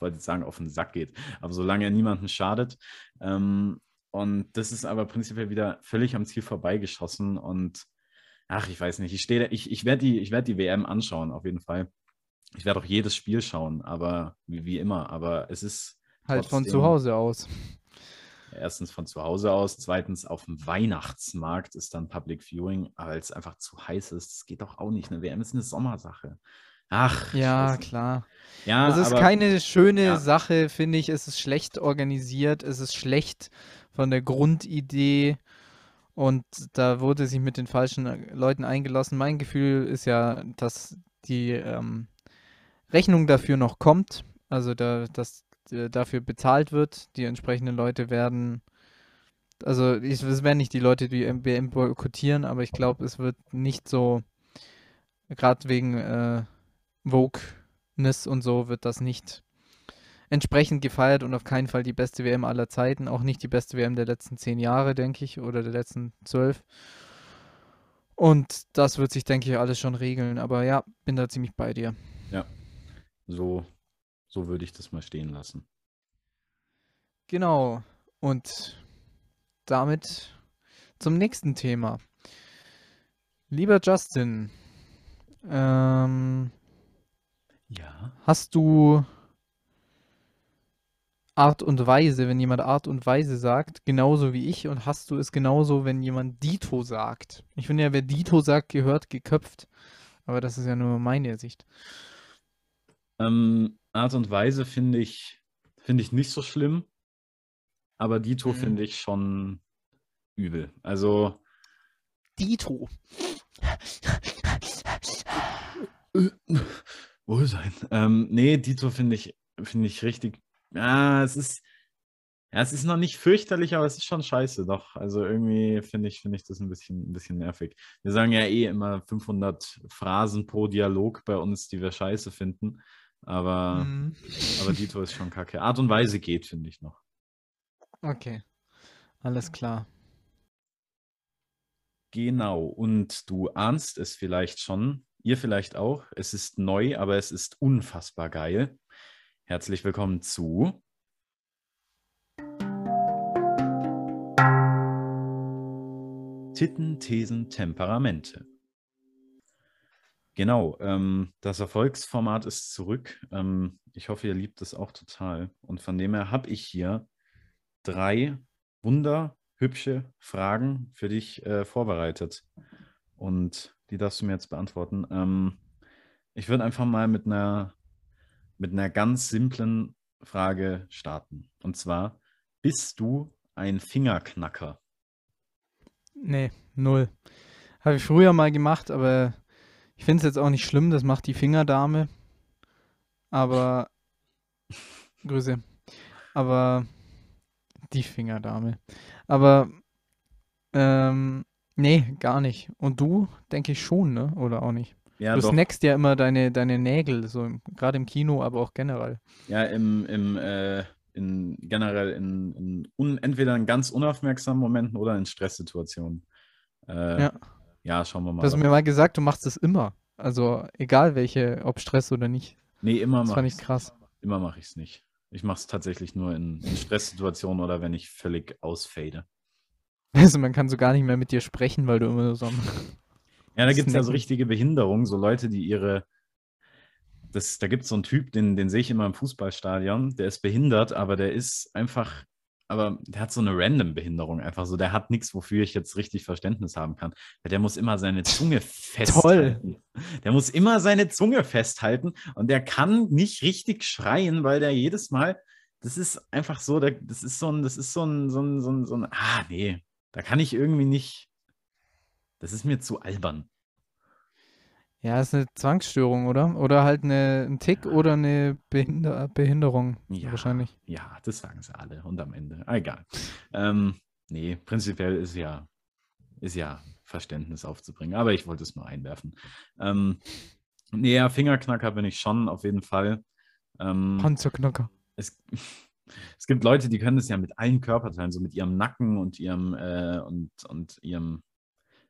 B: wollte ich sagen, auf den Sack geht, aber solange er niemandem schadet. Ähm, und das ist aber prinzipiell wieder völlig am Ziel vorbeigeschossen. Und ach, ich weiß nicht, ich stehe, ich, ich werde die, ich werd die WM anschauen, auf jeden Fall. Ich werde auch jedes Spiel schauen, aber wie, wie immer. Aber es ist
A: halt von zu Hause aus.
B: erstens von zu Hause aus, zweitens auf dem Weihnachtsmarkt ist dann Public Viewing, weil es einfach zu heiß ist. Das geht doch auch nicht. Eine WM ist eine Sommersache. Ach,
A: Ja,
B: Scheiße.
A: klar.
B: Ja,
A: Es ist
B: aber
A: keine schöne
B: ja.
A: Sache, finde ich. Es ist schlecht organisiert, es ist schlecht von der Grundidee und da wurde sich mit den falschen äh, Leuten eingelassen. Mein Gefühl ist ja, dass die ähm, Rechnung dafür noch kommt, also da, dass äh, dafür bezahlt wird. Die entsprechenden Leute werden, also ich, es werden nicht die Leute, die WM boykottieren, aber ich glaube, es wird nicht so, gerade wegen äh, Wokeness und so wird das nicht entsprechend gefeiert und auf keinen Fall die beste WM aller Zeiten, auch nicht die beste WM der letzten zehn Jahre, denke ich, oder der letzten zwölf. Und das wird sich, denke ich, alles schon regeln. Aber ja, bin da ziemlich bei dir.
B: so, so würde ich das mal stehen lassen.
A: Genau. Und damit zum nächsten Thema. Lieber Justin, ähm,
B: Ja.
A: hast du Art und Weise, wenn jemand Art und Weise sagt, genauso wie ich, und hast du es genauso, wenn jemand Dito sagt? Ich finde ja, wer Dito sagt, gehört geköpft. Aber das ist ja nur meine Sicht.
B: Ähm, Art und Weise finde ich, finde ich nicht so schlimm, aber Dito
A: Mhm.
B: finde ich schon übel. Also,
A: Dito. [laughs]
B: Wohlsein. Ähm, nee, Dito finde ich, finde ich richtig. Ja, es ist. Ja, es ist noch nicht fürchterlich, aber es ist schon scheiße, doch. Also irgendwie finde ich, finde ich das ein bisschen, ein bisschen nervig. Wir sagen ja eh immer 500 Phrasen pro Dialog bei uns, die wir scheiße finden. Aber,
A: Mhm.
B: aber Dito ist schon kacke. Art und Weise geht, finde ich noch.
A: Okay. Alles klar.
B: Genau, und du ahnst es vielleicht schon, ihr vielleicht auch. Es ist neu, aber es ist unfassbar geil. Herzlich willkommen zu Titten, Thesen, Temperamente. Genau, ähm, das Erfolgsformat ist zurück. Ähm, ich hoffe, ihr liebt es auch total. Und von dem her habe ich hier drei wunderhübsche Fragen für dich äh, vorbereitet. Und die darfst du mir jetzt beantworten. Ähm, ich würde einfach mal mit einer, mit einer ganz simplen Frage starten. Und zwar, bist du ein Fingerknacker?
A: Nee, null. Habe ich früher mal gemacht, aber ich finde es jetzt auch nicht schlimm, das macht die Fingerdame. Aber. [laughs] Grüße. Aber. Die Fingerdame. Aber. Ähm, nee, gar nicht. Und du, denke ich schon, ne? Oder auch nicht?
B: Ja,
A: du
B: doch.
A: snackst ja immer deine, deine Nägel, so gerade im Kino, aber auch generell.
B: Ja, im, im äh, in, generell in, in un, entweder in ganz unaufmerksamen Momenten oder in Stresssituationen. Äh,
A: Ja.
B: ja, schauen wir mal.
A: Du hast mir mal gesagt, du machst es immer. Also egal welche, ob Stress oder nicht.
B: nee, immer
A: Das
B: mache
A: fand
B: ich
A: ich krass.
B: Immer mache ich es nicht. Ich mache es tatsächlich nur in, in Stresssituationen oder wenn ich völlig ausfade.
A: Also man kann so gar nicht mehr mit dir sprechen, weil du immer so am [laughs]
B: Ja, da gibt es ja so richtige Behinderungen, so Leute, die ihre. Das, da gibt es so einen Typ, den, den sehe ich immer im Fußballstadion, der ist behindert, aber der ist einfach, aber der hat so eine random Behinderung einfach so. Der hat nichts, wofür ich jetzt richtig Verständnis haben kann. Der muss immer seine Zunge [laughs] festhalten. Der muss immer seine Zunge festhalten und der kann nicht richtig schreien, weil der jedes Mal, das ist einfach so, das ist so ein, das ist so ein, so ein, so ein, so ein, ah, nee, da kann ich irgendwie nicht, das ist mir zu albern.
A: Ja, ist eine Zwangsstörung, oder? Oder halt eine, ein Tick
B: Ja.
A: oder eine Behinder Behinderung.
B: Ja,
A: Wahrscheinlich.
B: Ja, das sagen sie alle und am Ende. Ah, egal. Ähm, nee, prinzipiell ist ja, ist ja Verständnis aufzubringen, aber ich wollte es nur einwerfen. Ähm, nee, ja, Fingerknacker bin ich schon, auf jeden Fall. Ähm,
A: Panzerknacker.
B: es, es gibt Leute, die können das ja mit allen Körperteilen, so mit ihrem Nacken und ihrem äh, und, und ihrem.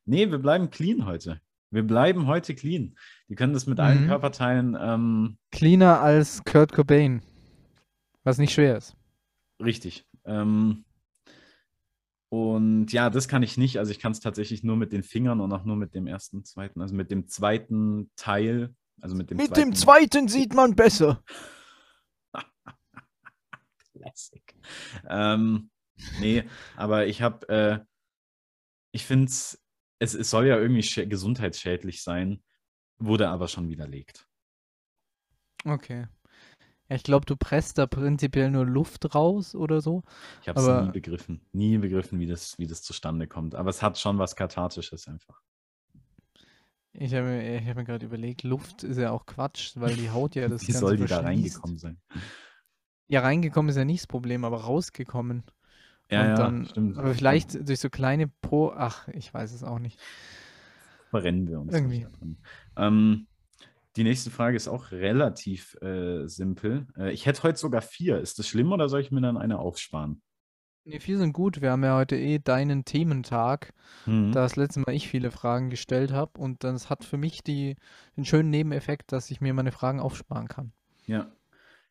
B: Nee, wir bleiben clean heute. Wir bleiben heute clean. Die können das mit allen
A: Mhm.
B: Körperteilen ähm,
A: Cleaner als Kurt Cobain. Was nicht schwer ist.
B: richtig. Ähm, und ja, das kann ich nicht. Also ich kann es tatsächlich nur mit den Fingern und auch nur mit dem ersten, zweiten, also mit dem zweiten Teil. Also mit dem
A: Mit
B: zweiten
A: dem zweiten sieht man besser.
B: Classic. Ähm, nee, aber ich habe, äh, ich finde es, es soll ja irgendwie schä- gesundheitsschädlich sein, wurde aber schon widerlegt.
A: Okay. Ja, ich glaube, du presst da prinzipiell nur Luft raus oder so.
B: Ich habe es nie begriffen, nie begriffen, wie das, wie das zustande kommt. Aber es hat schon was Kathartisches einfach.
A: Ich habe mir, hab mir gerade überlegt, Luft ist ja auch Quatsch, weil die Haut ja [laughs] das
B: wie
A: Ganze
B: soll die da
A: verschließt.
B: reingekommen sein?
A: Ja, reingekommen ist ja nicht das Problem, aber rausgekommen.
B: Ja, ja,
A: dann,
B: stimmt.
A: aber vielleicht durch so kleine Po, ach, ich weiß es auch nicht.
B: verrennen wir uns
A: Irgendwie.
B: Ähm, die nächste Frage ist auch relativ äh, simpel. Äh, ich hätte heute sogar vier. Ist das schlimm oder soll ich mir dann eine aufsparen?
A: Nee, vier sind gut. Wir haben ja heute eh deinen Thementag,
B: Mhm.
A: da das letzte Mal ich viele Fragen gestellt habe und das hat für mich die, den schönen Nebeneffekt, dass ich mir meine Fragen aufsparen kann.
B: Ja.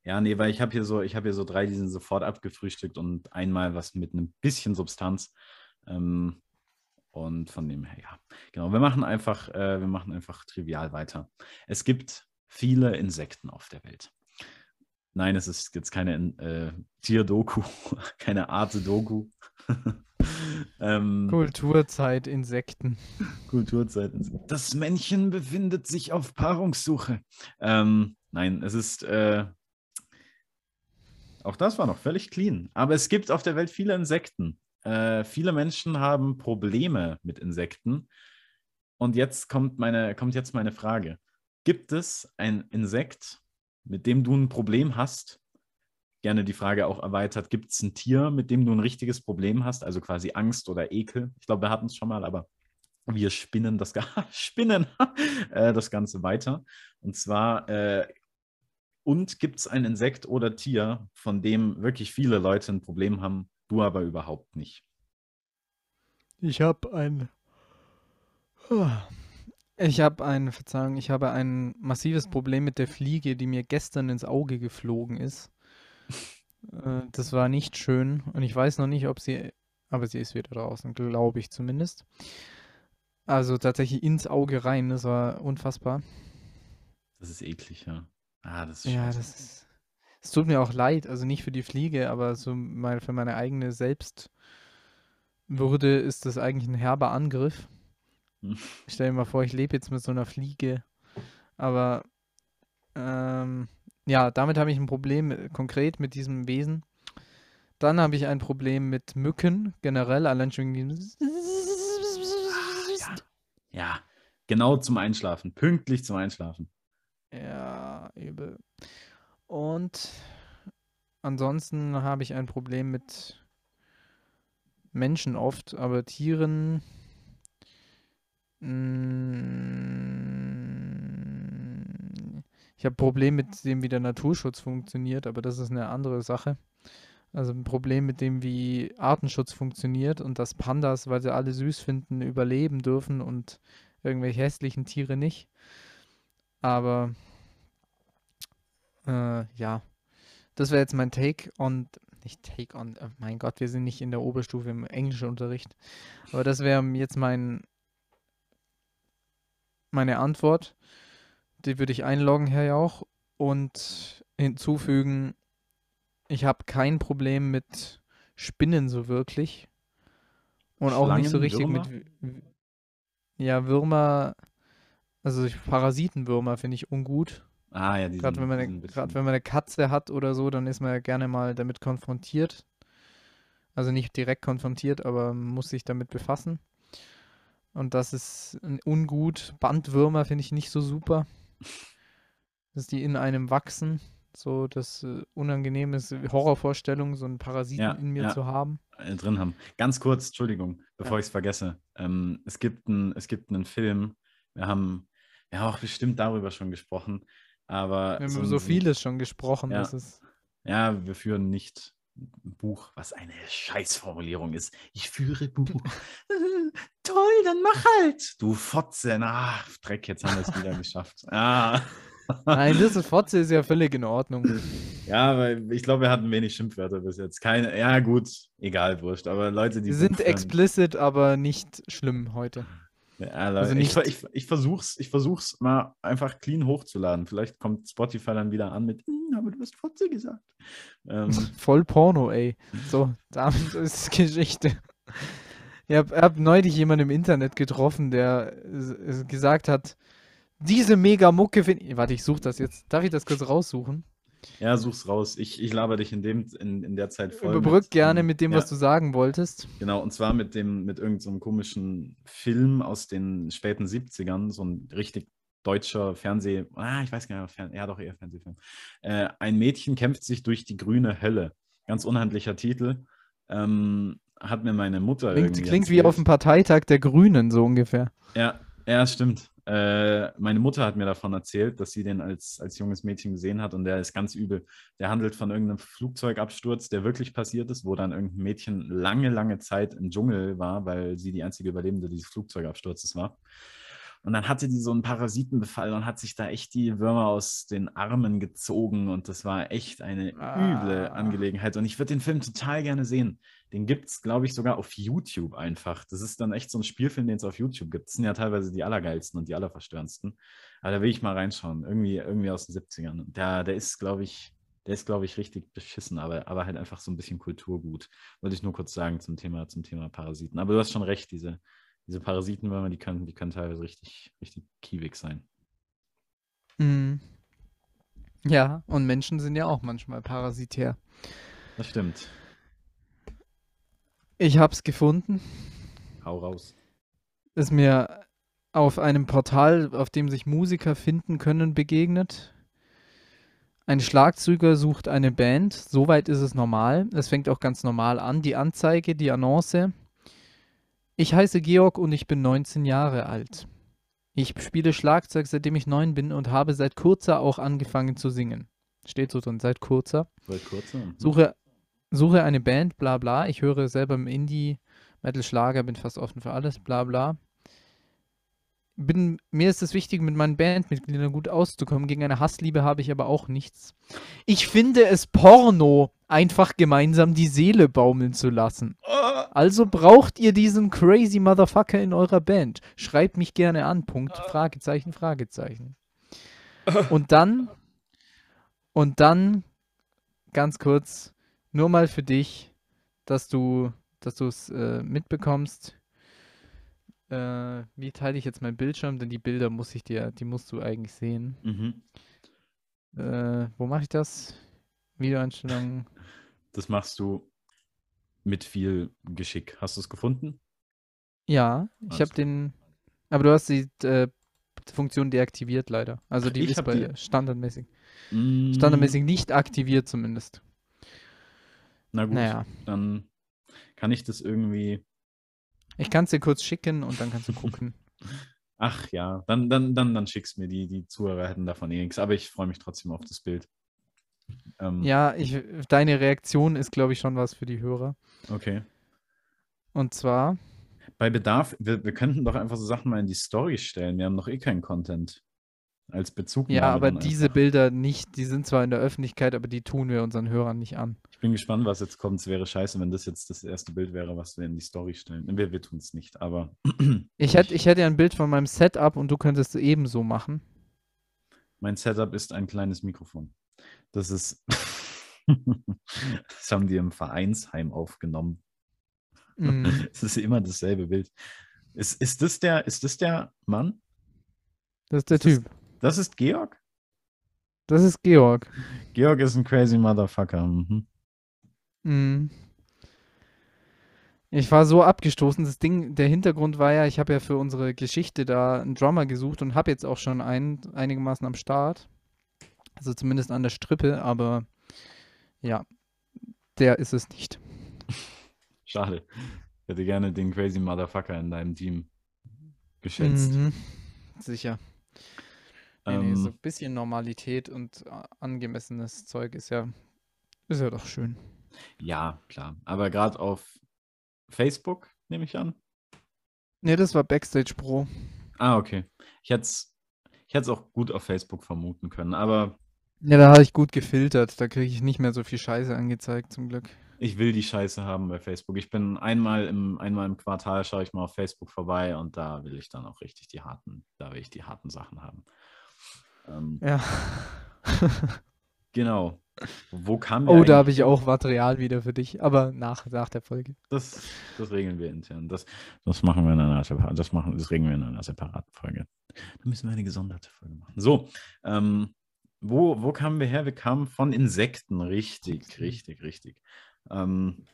B: Ja, nee, weil ich habe hier so, ich habe hier so drei, die sind sofort abgefrühstückt und einmal was mit einem bisschen Substanz. Ähm, und von dem her, ja. Genau, wir machen einfach, äh, wir machen einfach trivial weiter. Es gibt viele Insekten auf der Welt. Nein, es ist jetzt keine äh, Tierdoku, [laughs] keine Arte-Doku. [laughs] ähm,
A: Kulturzeit, Insekten.
B: Kulturzeit. Das Männchen befindet sich auf Paarungssuche. Ähm, nein, es ist. Äh, auch das war noch völlig clean. Aber es gibt auf der Welt viele Insekten. Äh, viele Menschen haben Probleme mit Insekten. Und jetzt kommt, meine, kommt jetzt meine Frage. Gibt es ein Insekt, mit dem du ein Problem hast? Gerne die Frage auch erweitert. Gibt es ein Tier, mit dem du ein richtiges Problem hast? Also quasi Angst oder Ekel? Ich glaube, wir hatten es schon mal, aber wir spinnen das, [laughs] spinnen, äh, das Ganze weiter. Und zwar, äh, und gibt es ein Insekt oder Tier, von dem wirklich viele Leute ein Problem haben, du aber überhaupt nicht?
A: Ich habe ein. Ich habe ein, Verzeihung, ich habe ein massives Problem mit der Fliege, die mir gestern ins Auge geflogen ist. Äh, das war nicht schön und ich weiß noch nicht, ob sie, aber sie ist wieder draußen, glaube ich zumindest. Also tatsächlich ins Auge rein, das war unfassbar.
B: Das ist eklig, ja. Ah, das ist
A: Ja,
B: scheiße.
A: das ist. Es tut mir auch leid, also nicht für die Fliege, aber so mal für meine eigene Selbstwürde ist das eigentlich ein herber Angriff.
B: Hm. [laughs]
A: Ich stelle mir mal vor, ich lebe jetzt mit so einer Fliege, aber ähm, ja, damit habe ich ein Problem äh, konkret mit diesem Wesen. Dann habe ich ein Problem mit Mücken generell, allein schon wegen diesem
B: Ja. Ja, genau zum Einschlafen. Pünktlich zum Einschlafen.
A: Ja, übel. Und ansonsten habe ich ein Problem mit Menschen oft, aber Tieren. mm, Ich habe ein Problem mit dem, wie der Naturschutz funktioniert, aber das ist eine andere Sache. Also ein Problem mit dem, wie Artenschutz funktioniert und dass Pandas, weil sie alle süß finden, überleben dürfen und irgendwelche hässlichen Tiere nicht. Aber äh, ja, das wäre jetzt mein Take on, nicht Take on, äh, mein Gott, wir sind nicht in der Oberstufe im Englischunterricht. Aber das wäre jetzt mein, meine Antwort. Die würde ich einloggen, Herr Jauch, und hinzufügen, ich habe kein Problem mit Spinnen so wirklich. Und auch nicht so
B: Schlangen,
A: richtig
B: Würmer?
A: mit, ja, Würmer, also Parasitenwürmer finde ich ungut.
B: Ah, ja, die
A: Gerade wenn man eine, gerade wenn man eine Katze hat oder so, dann ist man ja gerne mal damit konfrontiert. Also nicht direkt konfrontiert, aber muss sich damit befassen. Und das ist ein ungut. Bandwürmer finde ich nicht so super. [laughs] Dass die in einem wachsen. So das äh, unangenehme Horrorvorstellung, so einen Parasiten
B: Ja,
A: in mir
B: ja.
A: zu haben.
B: äh, drin haben. Ganz kurz, Entschuldigung, bevor
A: Ja.
B: ich es vergesse. Ähm, es, gibt ein, es gibt einen Film, wir haben ja auch bestimmt darüber schon gesprochen, aber
A: Wir haben
B: so
A: über
B: ein-
A: so
B: ein-
A: vieles schon gesprochen.
B: Ja.
A: Ist.
B: ja, wir führen nicht Buch, was eine Scheißformulierung ist. Ich führe Buch. [laughs] Toll, dann mach halt. Du Fotze. Na, Dreck, jetzt haben wir es wieder geschafft. Ah. [laughs]
A: Nein, das ist Fotze ist ja völlig in Ordnung.
B: Ja, weil ich glaube, wir hatten wenig Schimpfwörter bis jetzt. Keine, ja gut, egal, wurscht. Aber Leute, die
A: Sie sind explicit, aber nicht schlimm heute.
B: Ja,
A: Also
B: ich, ver-
A: nicht-
B: ich, ich versuch's, ich versuch's mal einfach clean hochzuladen. Vielleicht kommt Spotify dann wieder an mit, "Hm, aber du hast Fotze gesagt. Ähm, [laughs]
A: Voll Porno, ey. So, damit [laughs] ist Geschichte. Ich habe hab neulich jemanden im Internet getroffen, der gesagt hat, diese Mega-Mucke finde ich. Warte, ich suche das jetzt. Darf ich das kurz raussuchen?
B: Ja, such's raus. Ich, ich laber dich in, dem, in, in der Zeit voll.
A: Überbrück
B: mit,
A: gerne
B: ähm,
A: mit dem,
B: ja,
A: was du sagen wolltest.
B: Genau, und zwar mit dem, mit irgendeinem so komischen Film aus den späten 70ern, so ein richtig deutscher Fernseh, ah, ich weiß gar nicht, Fern ja doch eher Fernsehfilm. Äh, ein Mädchen kämpft sich durch die grüne Hölle. Ganz unhandlicher Titel. Ähm, hat mir meine Mutter
A: Klingt,
B: irgendwie
A: klingt wie auf dem Parteitag der Grünen, so ungefähr.
B: Ja, ja, stimmt. Äh, meine Mutter hat mir davon erzählt, dass sie den als, als junges Mädchen gesehen hat und der ist ganz übel. Der handelt von irgendeinem Flugzeugabsturz, der wirklich passiert ist, wo dann irgendein Mädchen lange, lange Zeit im Dschungel war, weil sie die einzige Überlebende dieses Flugzeugabsturzes war. Und dann hatte die so einen Parasitenbefall und hat sich da echt die Würmer aus den Armen gezogen und das war echt eine üble
A: Ah.
B: Angelegenheit. Und ich würde den Film total gerne sehen. Den gibt es, glaube ich, sogar auf YouTube einfach. Das ist dann echt so ein Spielfilm, den es auf YouTube gibt. Das sind ja teilweise die allergeilsten und die allerverstörendsten. Aber da will ich mal reinschauen. Irgendwie, irgendwie aus den 70ern. Und Der, der ist, glaube ich, der ist, glaube ich, richtig beschissen, aber, aber halt einfach so ein bisschen Kulturgut. Wollte ich nur kurz sagen zum Thema, zum Thema Parasiten. Aber du hast schon recht, diese, diese Parasitenwürmer, die können, die können teilweise richtig, richtig kiewig sein.
A: Mhm. Ja, und Menschen sind ja auch manchmal parasitär.
B: Das stimmt.
A: Ich hab's gefunden.
B: Hau raus.
A: ist mir auf einem Portal, auf dem sich Musiker finden können, begegnet. Ein Schlagzeuger sucht eine Band. Soweit ist es normal. Es fängt auch ganz normal an. Die Anzeige, die Annonce. Ich heiße Georg und ich bin 19 Jahre alt. Ich spiele Schlagzeug, seitdem ich neun bin und habe seit kurzer auch angefangen zu singen. Steht so drin, seit kurzer.
B: Wollt kurz? Mhm.
A: Suche, suche eine Band, bla bla. Ich höre selber im Indie Metal Schlager, bin fast offen für alles, bla bla. Bin, mir ist es wichtig, mit meinen Bandmitgliedern gut auszukommen. Gegen eine Hassliebe habe ich aber auch nichts. Ich finde es Porno, einfach gemeinsam die Seele baumeln zu lassen. Also braucht ihr diesen crazy Motherfucker in eurer Band. Schreibt mich gerne an. Punkt. Fragezeichen, Fragezeichen. Und dann, und dann, ganz kurz, nur mal für dich, dass du, dass du es äh, mitbekommst. Äh, wie teile ich jetzt meinen Bildschirm? Denn die Bilder muss ich dir, die musst du eigentlich sehen.
B: Mhm.
A: Äh, wo mache ich das? Videoeinstellungen.
B: Das machst du mit viel Geschick. Hast du es gefunden?
A: Ja, ich habe den. Aber du hast die äh, Funktion deaktiviert leider. Also die
B: Ich
A: ist bei
B: die-
A: dir standardmäßig.
B: Mm,
A: Standardmäßig nicht aktiviert zumindest.
B: Na gut,
A: Naja.
B: dann kann ich das irgendwie.
A: Ich kann es dir kurz schicken und dann kannst du gucken. [laughs] [laughs]
B: Ach ja, dann, dann, dann, dann schick's mir. Die, die Zuhörer hätten davon eh nichts. Aber ich freue mich trotzdem auf das Bild. Ähm,
A: ja, ich, deine Reaktion ist, glaube ich, schon was für die Hörer.
B: Okay.
A: Und zwar,
B: Bei Bedarf, wir, wir könnten doch einfach so Sachen mal in die Story stellen. Wir haben doch eh keinen Content als Bezug.
A: ja, aber diese Bilder nicht, die sind zwar in der Öffentlichkeit, aber die tun wir unseren Hörern nicht an.
B: Ich bin gespannt, was jetzt kommt. Es wäre scheiße, wenn das jetzt das erste Bild wäre, was wir in die Story stellen. Wir, wir tun es nicht, aber [clears throat]
A: Ich hätte, ich hätte ja ein Bild von meinem Setup und du könntest es ebenso machen.
B: mein Setup ist ein kleines Mikrofon. Das ist. [laughs] das haben die im Vereinsheim aufgenommen. [laughs]
A: Mm,
B: Es ist immer dasselbe Bild. Ist, ist, das der, ist das der Mann?
A: das ist der
B: Ist das-
A: Typ.
B: Das ist Georg?
A: Das ist Georg.
B: Georg ist ein crazy Motherfucker. Mhm.
A: Mhm. Ich war so abgestoßen. Das Ding, der Hintergrund war ja, ich habe ja für unsere Geschichte da einen Drummer gesucht und habe jetzt auch schon einen einigermaßen am Start. Also zumindest an der Strippe, aber ja, der ist es nicht. [laughs]
B: Schade. Ich hätte gerne den crazy Motherfucker in deinem Team geschätzt.
A: Mhm. Sicher. Nee, nee, so
B: Ähm,
A: ein bisschen Normalität und äh, angemessenes Zeug ist ja, ist ja doch schön.
B: ja, klar. Aber gerade auf Facebook, nehme ich an.
A: Nee, das war Backstage Pro.
B: Ah, okay. Ich hätte es ich hätt's auch gut auf Facebook vermuten können, aber
A: Ja, da habe ich gut gefiltert. Da kriege ich nicht mehr so viel Scheiße angezeigt, zum Glück.
B: ich will die Scheiße haben bei Facebook. Ich bin einmal im, einmal im Quartal, schaue ich mal auf Facebook vorbei und da will ich dann auch richtig die harten, da will ich die harten Sachen haben. Ähm,
A: Ja.
B: genau. Wo kam
A: Oh, da habe ich auch Material wieder für dich, aber nach, nach der Folge.
B: Das, das regeln wir intern. Das, das machen wir in einer separaten, das machen, das regeln wir in einer separaten Folge. Da müssen wir eine gesonderte Folge machen. So, ähm, wo, wo kamen wir her? Wir kamen von Insekten. Richtig, richtig, richtig. Ähm,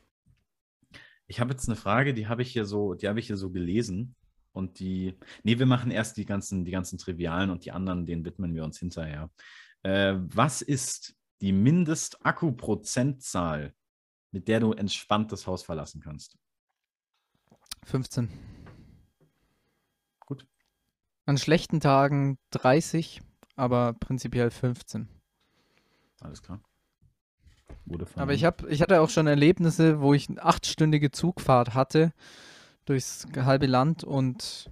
B: ich habe jetzt eine Frage, die habe ich hier so, die habe ich hier so gelesen. Und die, nee, wir machen erst die ganzen, die ganzen Trivialen und die anderen, denen widmen wir uns hinterher. Äh, was ist die Mindestakku-Prozentzahl, mit der du entspannt das Haus verlassen kannst?
A: 15.
B: Gut.
A: An schlechten Tagen 30, aber prinzipiell 15.
B: Alles klar. Wurde
A: Aber ich, hab, ich hatte auch schon Erlebnisse, wo ich eine achtstündige Zugfahrt hatte durchs halbe Land und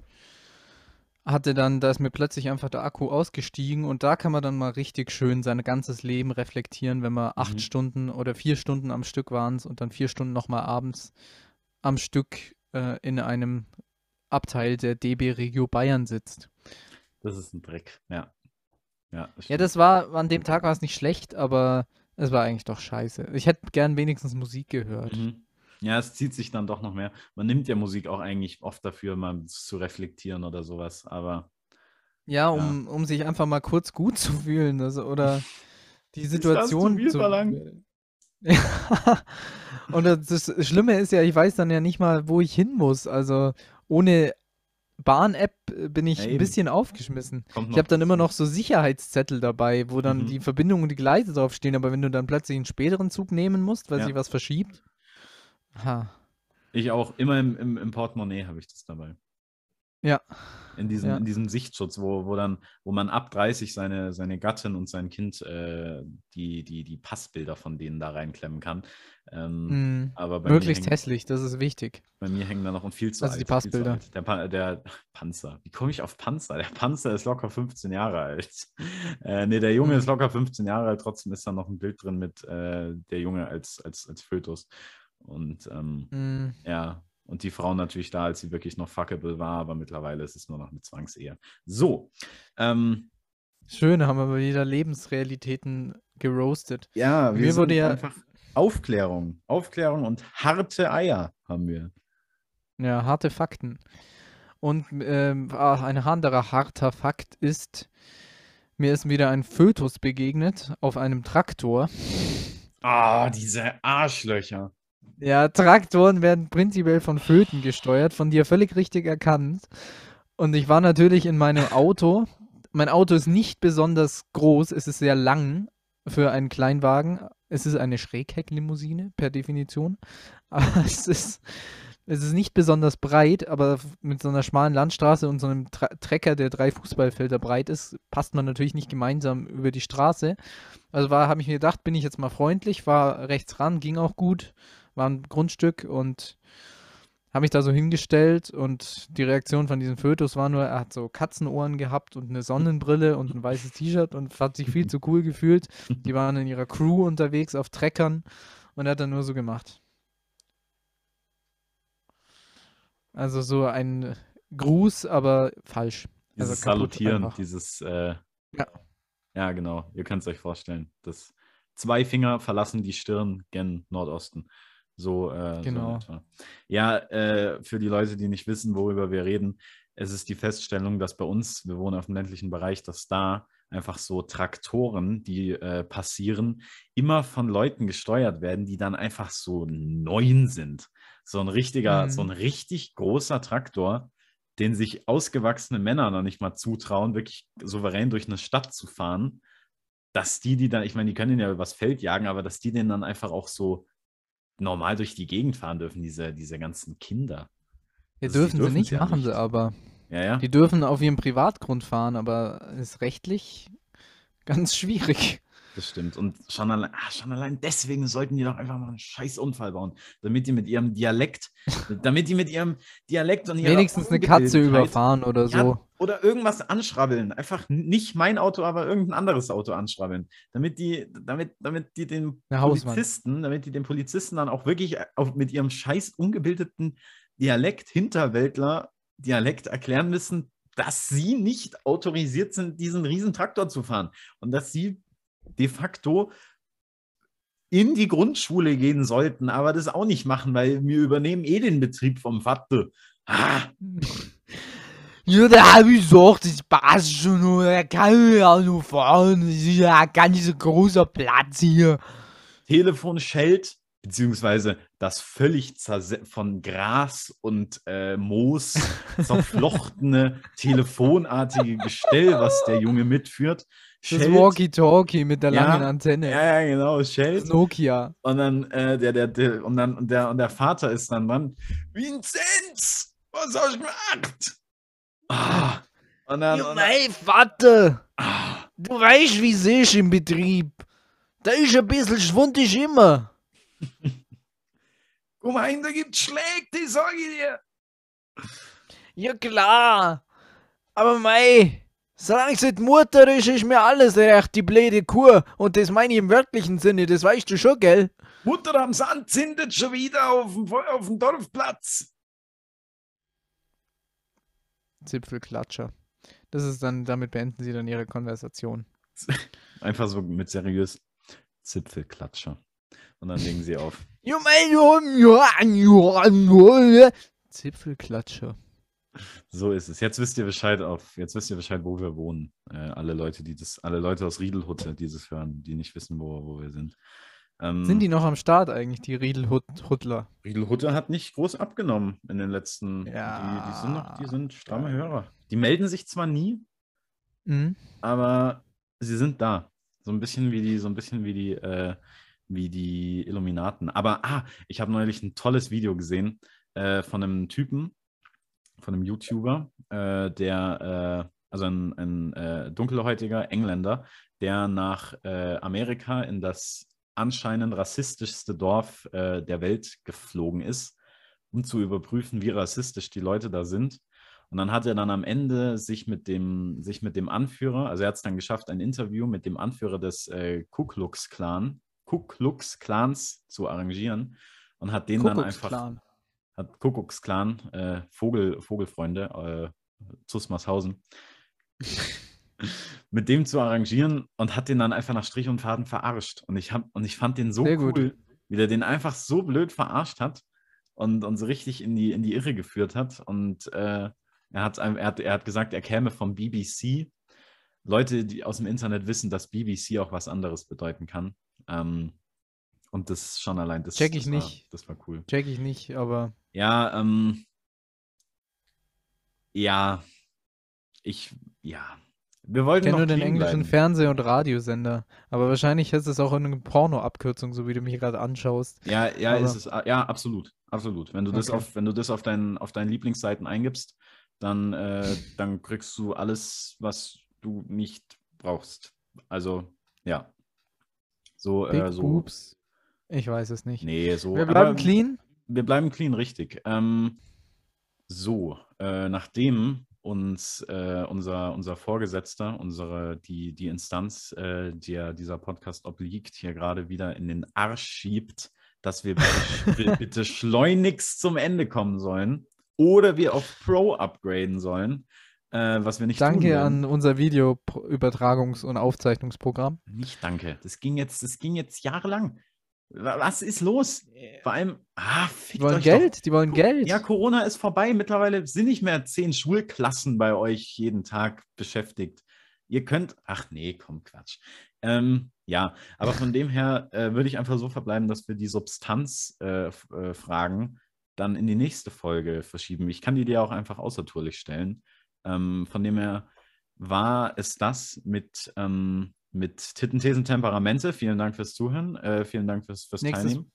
A: hatte dann, da ist mir plötzlich einfach der Akku ausgestiegen und da kann man dann mal richtig schön sein ganzes Leben reflektieren, wenn man acht
B: Mhm.
A: Stunden oder vier Stunden am Stück waren und dann vier Stunden nochmal abends am Stück äh, in einem Abteil der DB Regio Bayern sitzt.
B: Das ist ein Dreck, ja. Ja,
A: Ja,
B: stimmt.
A: das war, an dem Tag war es nicht schlecht, aber es war eigentlich doch scheiße. Ich hätte gern wenigstens Musik gehört.
B: Mhm. Ja, es zieht sich dann doch noch mehr. Man nimmt ja Musik auch eigentlich oft dafür, mal zu reflektieren oder sowas, aber
A: Ja, um, um sich einfach mal kurz gut zu fühlen, also, oder [laughs] die
B: das
A: Situation zu.
B: verlangt?
A: Ja. [laughs] Und das, das Schlimme ist ja, ich weiß dann ja nicht mal, wo ich hin muss. Also ohne Bahn-App äh, bin ich
B: Ja,
A: ein bisschen aufgeschmissen.
B: kommt
A: Ich habe dann immer noch so Sicherheitszettel dabei, wo dann
B: Mhm.
A: die Verbindung und die Gleise draufstehen, aber wenn du dann plötzlich einen späteren Zug nehmen musst, weil
B: Ja.
A: sich was verschiebt. Ha.
B: Ich auch, immer im, im, im Portemonnaie habe ich das dabei.
A: Ja.
B: in diesem,
A: Ja.
B: in diesem Sichtschutz, wo, wo dann, wo man ab 30 seine, seine Gattin und sein Kind äh, die, die, die Passbilder von denen da reinklemmen kann. Ähm,
A: Mhm.
B: aber bei
A: Möglichst
B: mir hängen,
A: hässlich, das ist wichtig.
B: bei mir hängen da noch und viel zu
A: Also die
B: alt. zu
A: Passbilder.
B: Der, Pa- der Panzer. Wie komme ich auf Panzer? Der Panzer ist locker 15 Jahre alt. [laughs] Äh, nee, der Junge
A: Mhm.
B: ist locker 15 Jahre alt, trotzdem ist da noch ein Bild drin mit äh, der Junge als, als, als Fötus. Und ähm,
A: Mhm.
B: ja, und die Frau natürlich da, als sie wirklich noch fuckable war, aber mittlerweile ist es nur noch eine Zwangsehe. So, ähm,
A: Schön, haben wir wieder Lebensrealitäten geroastet.
B: ja, wir
A: Mir
B: sind
A: wurde ja-
B: einfach Aufklärung. Aufklärung und harte Eier haben wir.
A: Ja, harte Fakten. Und ähm, ein anderer harter Fakt ist, mir ist wieder ein Fötus begegnet auf einem Traktor.
B: Ah, diese Arschlöcher.
A: Ja, Traktoren werden prinzipiell von Föten gesteuert, von dir völlig richtig erkannt. Und ich war natürlich in meinem Auto. Mein Auto ist nicht besonders groß, es ist sehr lang für einen Kleinwagen. Es ist eine Schräghecklimousine per Definition. [laughs] Aber es ist, es ist nicht besonders breit, aber mit so einer schmalen Landstraße und so einem Tra Trecker, der drei Fußballfelder breit ist, passt man natürlich nicht gemeinsam über die Straße. Also habe ich mir gedacht, bin ich jetzt mal freundlich, war rechts ran, ging auch gut war ein Grundstück und habe mich da so hingestellt und die Reaktion von diesem Fötus war nur, er hat so Katzenohren gehabt und eine Sonnenbrille und ein weißes T-Shirt und hat sich viel zu cool gefühlt. Die waren in ihrer Crew unterwegs auf Treckern und er hat dann nur so gemacht. Also so ein Gruß, aber falsch. Also
B: Dieses
A: kaputt
B: Salutieren,
A: einfach.
B: dieses, äh,
A: Ja.
B: ja, genau, ihr könnt es euch vorstellen. Das zwei Finger verlassen die Stirn gen Nordosten. So, äh,
A: Genau.
B: so. Ja, äh, für die Leute, die nicht wissen, worüber wir reden, es ist die Feststellung, dass bei uns, wir wohnen auf dem ländlichen Bereich, dass da einfach so Traktoren, die äh, passieren, immer von Leuten gesteuert werden, die dann einfach so neun sind. So ein richtiger,
A: Mhm.
B: so ein richtig großer Traktor, den sich ausgewachsene Männer noch nicht mal zutrauen, wirklich souverän durch eine Stadt zu fahren, dass die, die dann, ich meine, die können den ja übers Feld jagen, aber dass die den dann einfach auch so normal durch die Gegend fahren dürfen, diese, diese ganzen Kinder.
A: Ja,
B: Also, die
A: dürfen sie nicht,
B: ja
A: machen
B: nicht.
A: sie aber.
B: Ja, ja.
A: Die dürfen auf ihrem Privatgrund fahren, aber ist rechtlich ganz schwierig.
B: Das stimmt. Und schon allein, ah, schon allein deswegen sollten die doch einfach mal einen scheiß Unfall bauen, damit die mit ihrem Dialekt, [laughs] damit die mit ihrem Dialekt und
A: Wenigstens eine Katze überfahren oder
B: Ja,
A: so.
B: oder irgendwas anschrabbeln. Einfach nicht mein Auto, aber irgendein anderes Auto anschrabbeln. Damit die, damit, damit die den. Polizisten, damit die den Polizisten dann auch wirklich auf, mit ihrem scheiß ungebildeten Dialekt, Hinterwäldler Dialekt erklären müssen, dass sie nicht autorisiert sind, diesen riesen Traktor zu fahren. Und dass sie de facto in die Grundschule gehen sollten, aber das auch nicht machen, weil wir übernehmen eh den Betrieb vom Vater. Ah, [laughs]
A: Ja, da hab ich gesagt, das passt schon, er kann ja nur fahren, das ist ja ein ganz großer Platz hier.
B: Telefon schellt, beziehungsweise das völlig von Gras und äh, Moos [laughs] zerflochtene telefonartige Gestell, was der Junge mitführt,
A: Das. Walkie-Talkie mit der
B: Ja,
A: langen Antenne.
B: Ja, ja, genau, schellt.
A: Nokia.
B: Und dann, äh, der, der, der, und dann, und der, und der Vater ist dann dran. Vinzenz, was hast du gemacht? Ah, und dann,
A: Ja,
B: und dann
A: mein Vater,
B: ah,
A: du weißt, wie es ist im Betrieb. Da ist ein bisschen Schwund ist immer. [laughs]
B: guck mal, da gibt's Schläge, die sag ich dir.
A: Ja klar. Aber mei, solange sie die Mutter ist, ist mir alles recht, die blöde Kuh. Und das meine ich im wörtlichen Sinne, das weißt du schon, gell?
B: Mutter am Sand zindet schon wieder auf dem, auf dem Dorfplatz.
A: Zipfelklatscher. Das ist dann, damit beenden sie dann ihre Konversation. [laughs]
B: Einfach so mit seriös Zipfelklatscher. Und dann legen sie auf. [laughs]
A: Zipfelklatscher.
B: So ist es. Jetzt wisst ihr Bescheid auf, jetzt wisst ihr Bescheid, wo wir wohnen. Äh, alle Leute, die das, alle Leute aus Riedelhutte, die das hören, die nicht wissen, wo, wo wir sind. Ähm,
A: Sind die noch am Start eigentlich, die Riedelhuttler?
B: Riedelhutte hat nicht groß abgenommen in den letzten.
A: Ja.
B: Die, die sind noch, die sind stramme Hörer. Die melden sich zwar nie,
A: Mhm.
B: aber sie sind da. So ein bisschen wie die, so ein bisschen wie die, äh, wie die Illuminaten. Aber ah, ich habe neulich ein tolles Video gesehen äh, von einem Typen, von einem YouTuber, äh, der, äh, also ein, ein äh, dunkelhäutiger Engländer, der nach äh, Amerika in das anscheinend rassistischste Dorf äh, der Welt geflogen ist, um zu überprüfen, wie rassistisch die Leute da sind. Und dann hat er dann am Ende sich mit dem, sich mit dem Anführer, also er hat es dann geschafft, ein Interview mit dem Anführer des äh, Ku Klux Klan, Ku Klux Klans zu arrangieren und hat den dann einfach, hat Kuckucksklan, äh, Vogel, Vogelfreunde, äh, Zusmarshausen, [laughs] mit dem zu arrangieren und hat den dann einfach nach Strich und Faden verarscht. Und ich, hab, und ich fand den so Sehr cool, gut. wie der den einfach so blöd verarscht hat und uns so richtig in die, in die Irre geführt hat. Und äh, er, hat, er, hat, er hat gesagt, er käme vom BBC. Leute, die aus dem Internet wissen, dass BBC auch was anderes bedeuten kann. Ähm, und das schon allein, das,
A: Check ich
B: das
A: nicht.
B: War, das war cool.
A: Check ich nicht, aber.
B: Ja, ähm. Ja. Ich, ja. Wir wollten
A: ich kenne nur den englischen bleiben. Fernseh- und Radiosender. Aber wahrscheinlich ist es auch eine Porno-Abkürzung, so wie du mich gerade anschaust.
B: Ja, ja, aber... ist es. Ja, absolut. Absolut. Wenn du das okay. auf, wenn du das auf, dein, auf deinen Lieblingsseiten eingibst, dann, äh, dann kriegst du alles, was du nicht brauchst. Also, ja. So,
A: Big
B: äh, so.
A: Boobs. Ich weiß es nicht.
B: Nee, so.
A: Wir bleiben clean.
B: Wir bleiben clean, richtig. Ähm, so, äh, nachdem uns äh, unser, unser Vorgesetzter, unsere, die, die Instanz, äh, der dieser Podcast obliegt, hier gerade wieder in den Arsch schiebt, dass wir bitte, [laughs] bitte schleunigst zum Ende kommen sollen oder wir auf Pro upgraden sollen, äh, was wir nicht
A: danke
B: tun
A: an unser Videoübertragungs- und Aufzeichnungsprogramm.
B: Nicht danke. Das ging jetzt, das ging jetzt jahrelang. Was ist los? Vor allem, ah,
A: die wollen Geld, doch. die wollen Geld.
B: Ja, Corona ist vorbei. Mittlerweile sind nicht mehr zehn Schulklassen bei euch jeden Tag beschäftigt. Ihr könnt, ach nee, komm, Quatsch. Ähm, ja, aber von dem her äh, würde ich einfach so verbleiben, dass wir die Substanzfragen äh, äh, dann in die nächste Folge verschieben. Ich kann die dir auch einfach außertourlich stellen. Ähm, von dem her war es das mit ähm, mit Tittenthesen Temperamente. Vielen Dank fürs Zuhören. Äh, vielen Dank fürs, fürs
A: nächstes,
B: Teilnehmen.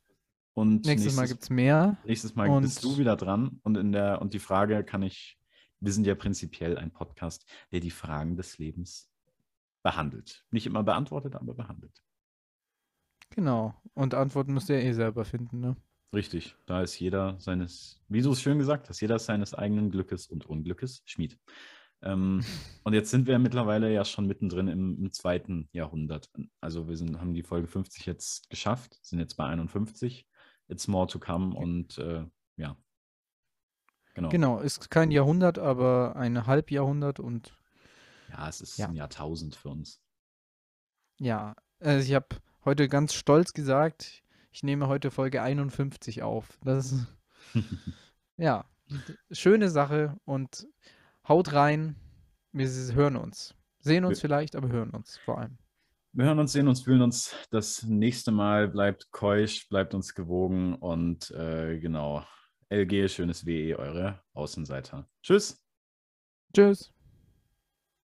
A: Und nächstes, nächstes Mal gibt es mehr.
B: Nächstes Mal und bist du wieder dran. Und, in der, und die Frage kann ich, wir sind ja prinzipiell ein Podcast, der die Fragen des Lebens behandelt. Nicht immer beantwortet, aber behandelt.
A: Genau. Und Antworten müsst ihr eh selber finden, ne?
B: Richtig. Da ist jeder seines, wie du es schön gesagt hast, jeder seines eigenen Glückes und Unglückes Schmied. Ähm, [laughs] und jetzt sind wir mittlerweile ja schon mittendrin im, im, zweiten Jahrhundert. Also wir sind, haben die Folge 50 jetzt geschafft, sind jetzt bei 51. It's more to come und äh, ja.
A: Genau. Genau, ist kein Jahrhundert, aber ein Halbjahrhundert und.
B: Ja, es ist ja. ein Jahrtausend für uns.
A: Ja, also ich habe heute ganz stolz gesagt, ich nehme heute Folge 51 auf. Das ist [laughs] ja schöne Sache und Haut rein. Wir hören uns. Sehen uns vielleicht, aber hören uns vor allem.
B: Wir hören uns, sehen uns, fühlen uns. Das nächste Mal bleibt keusch, bleibt uns gewogen und äh, genau. LG, schönes WE, eure Außenseiter. Tschüss.
A: Tschüss.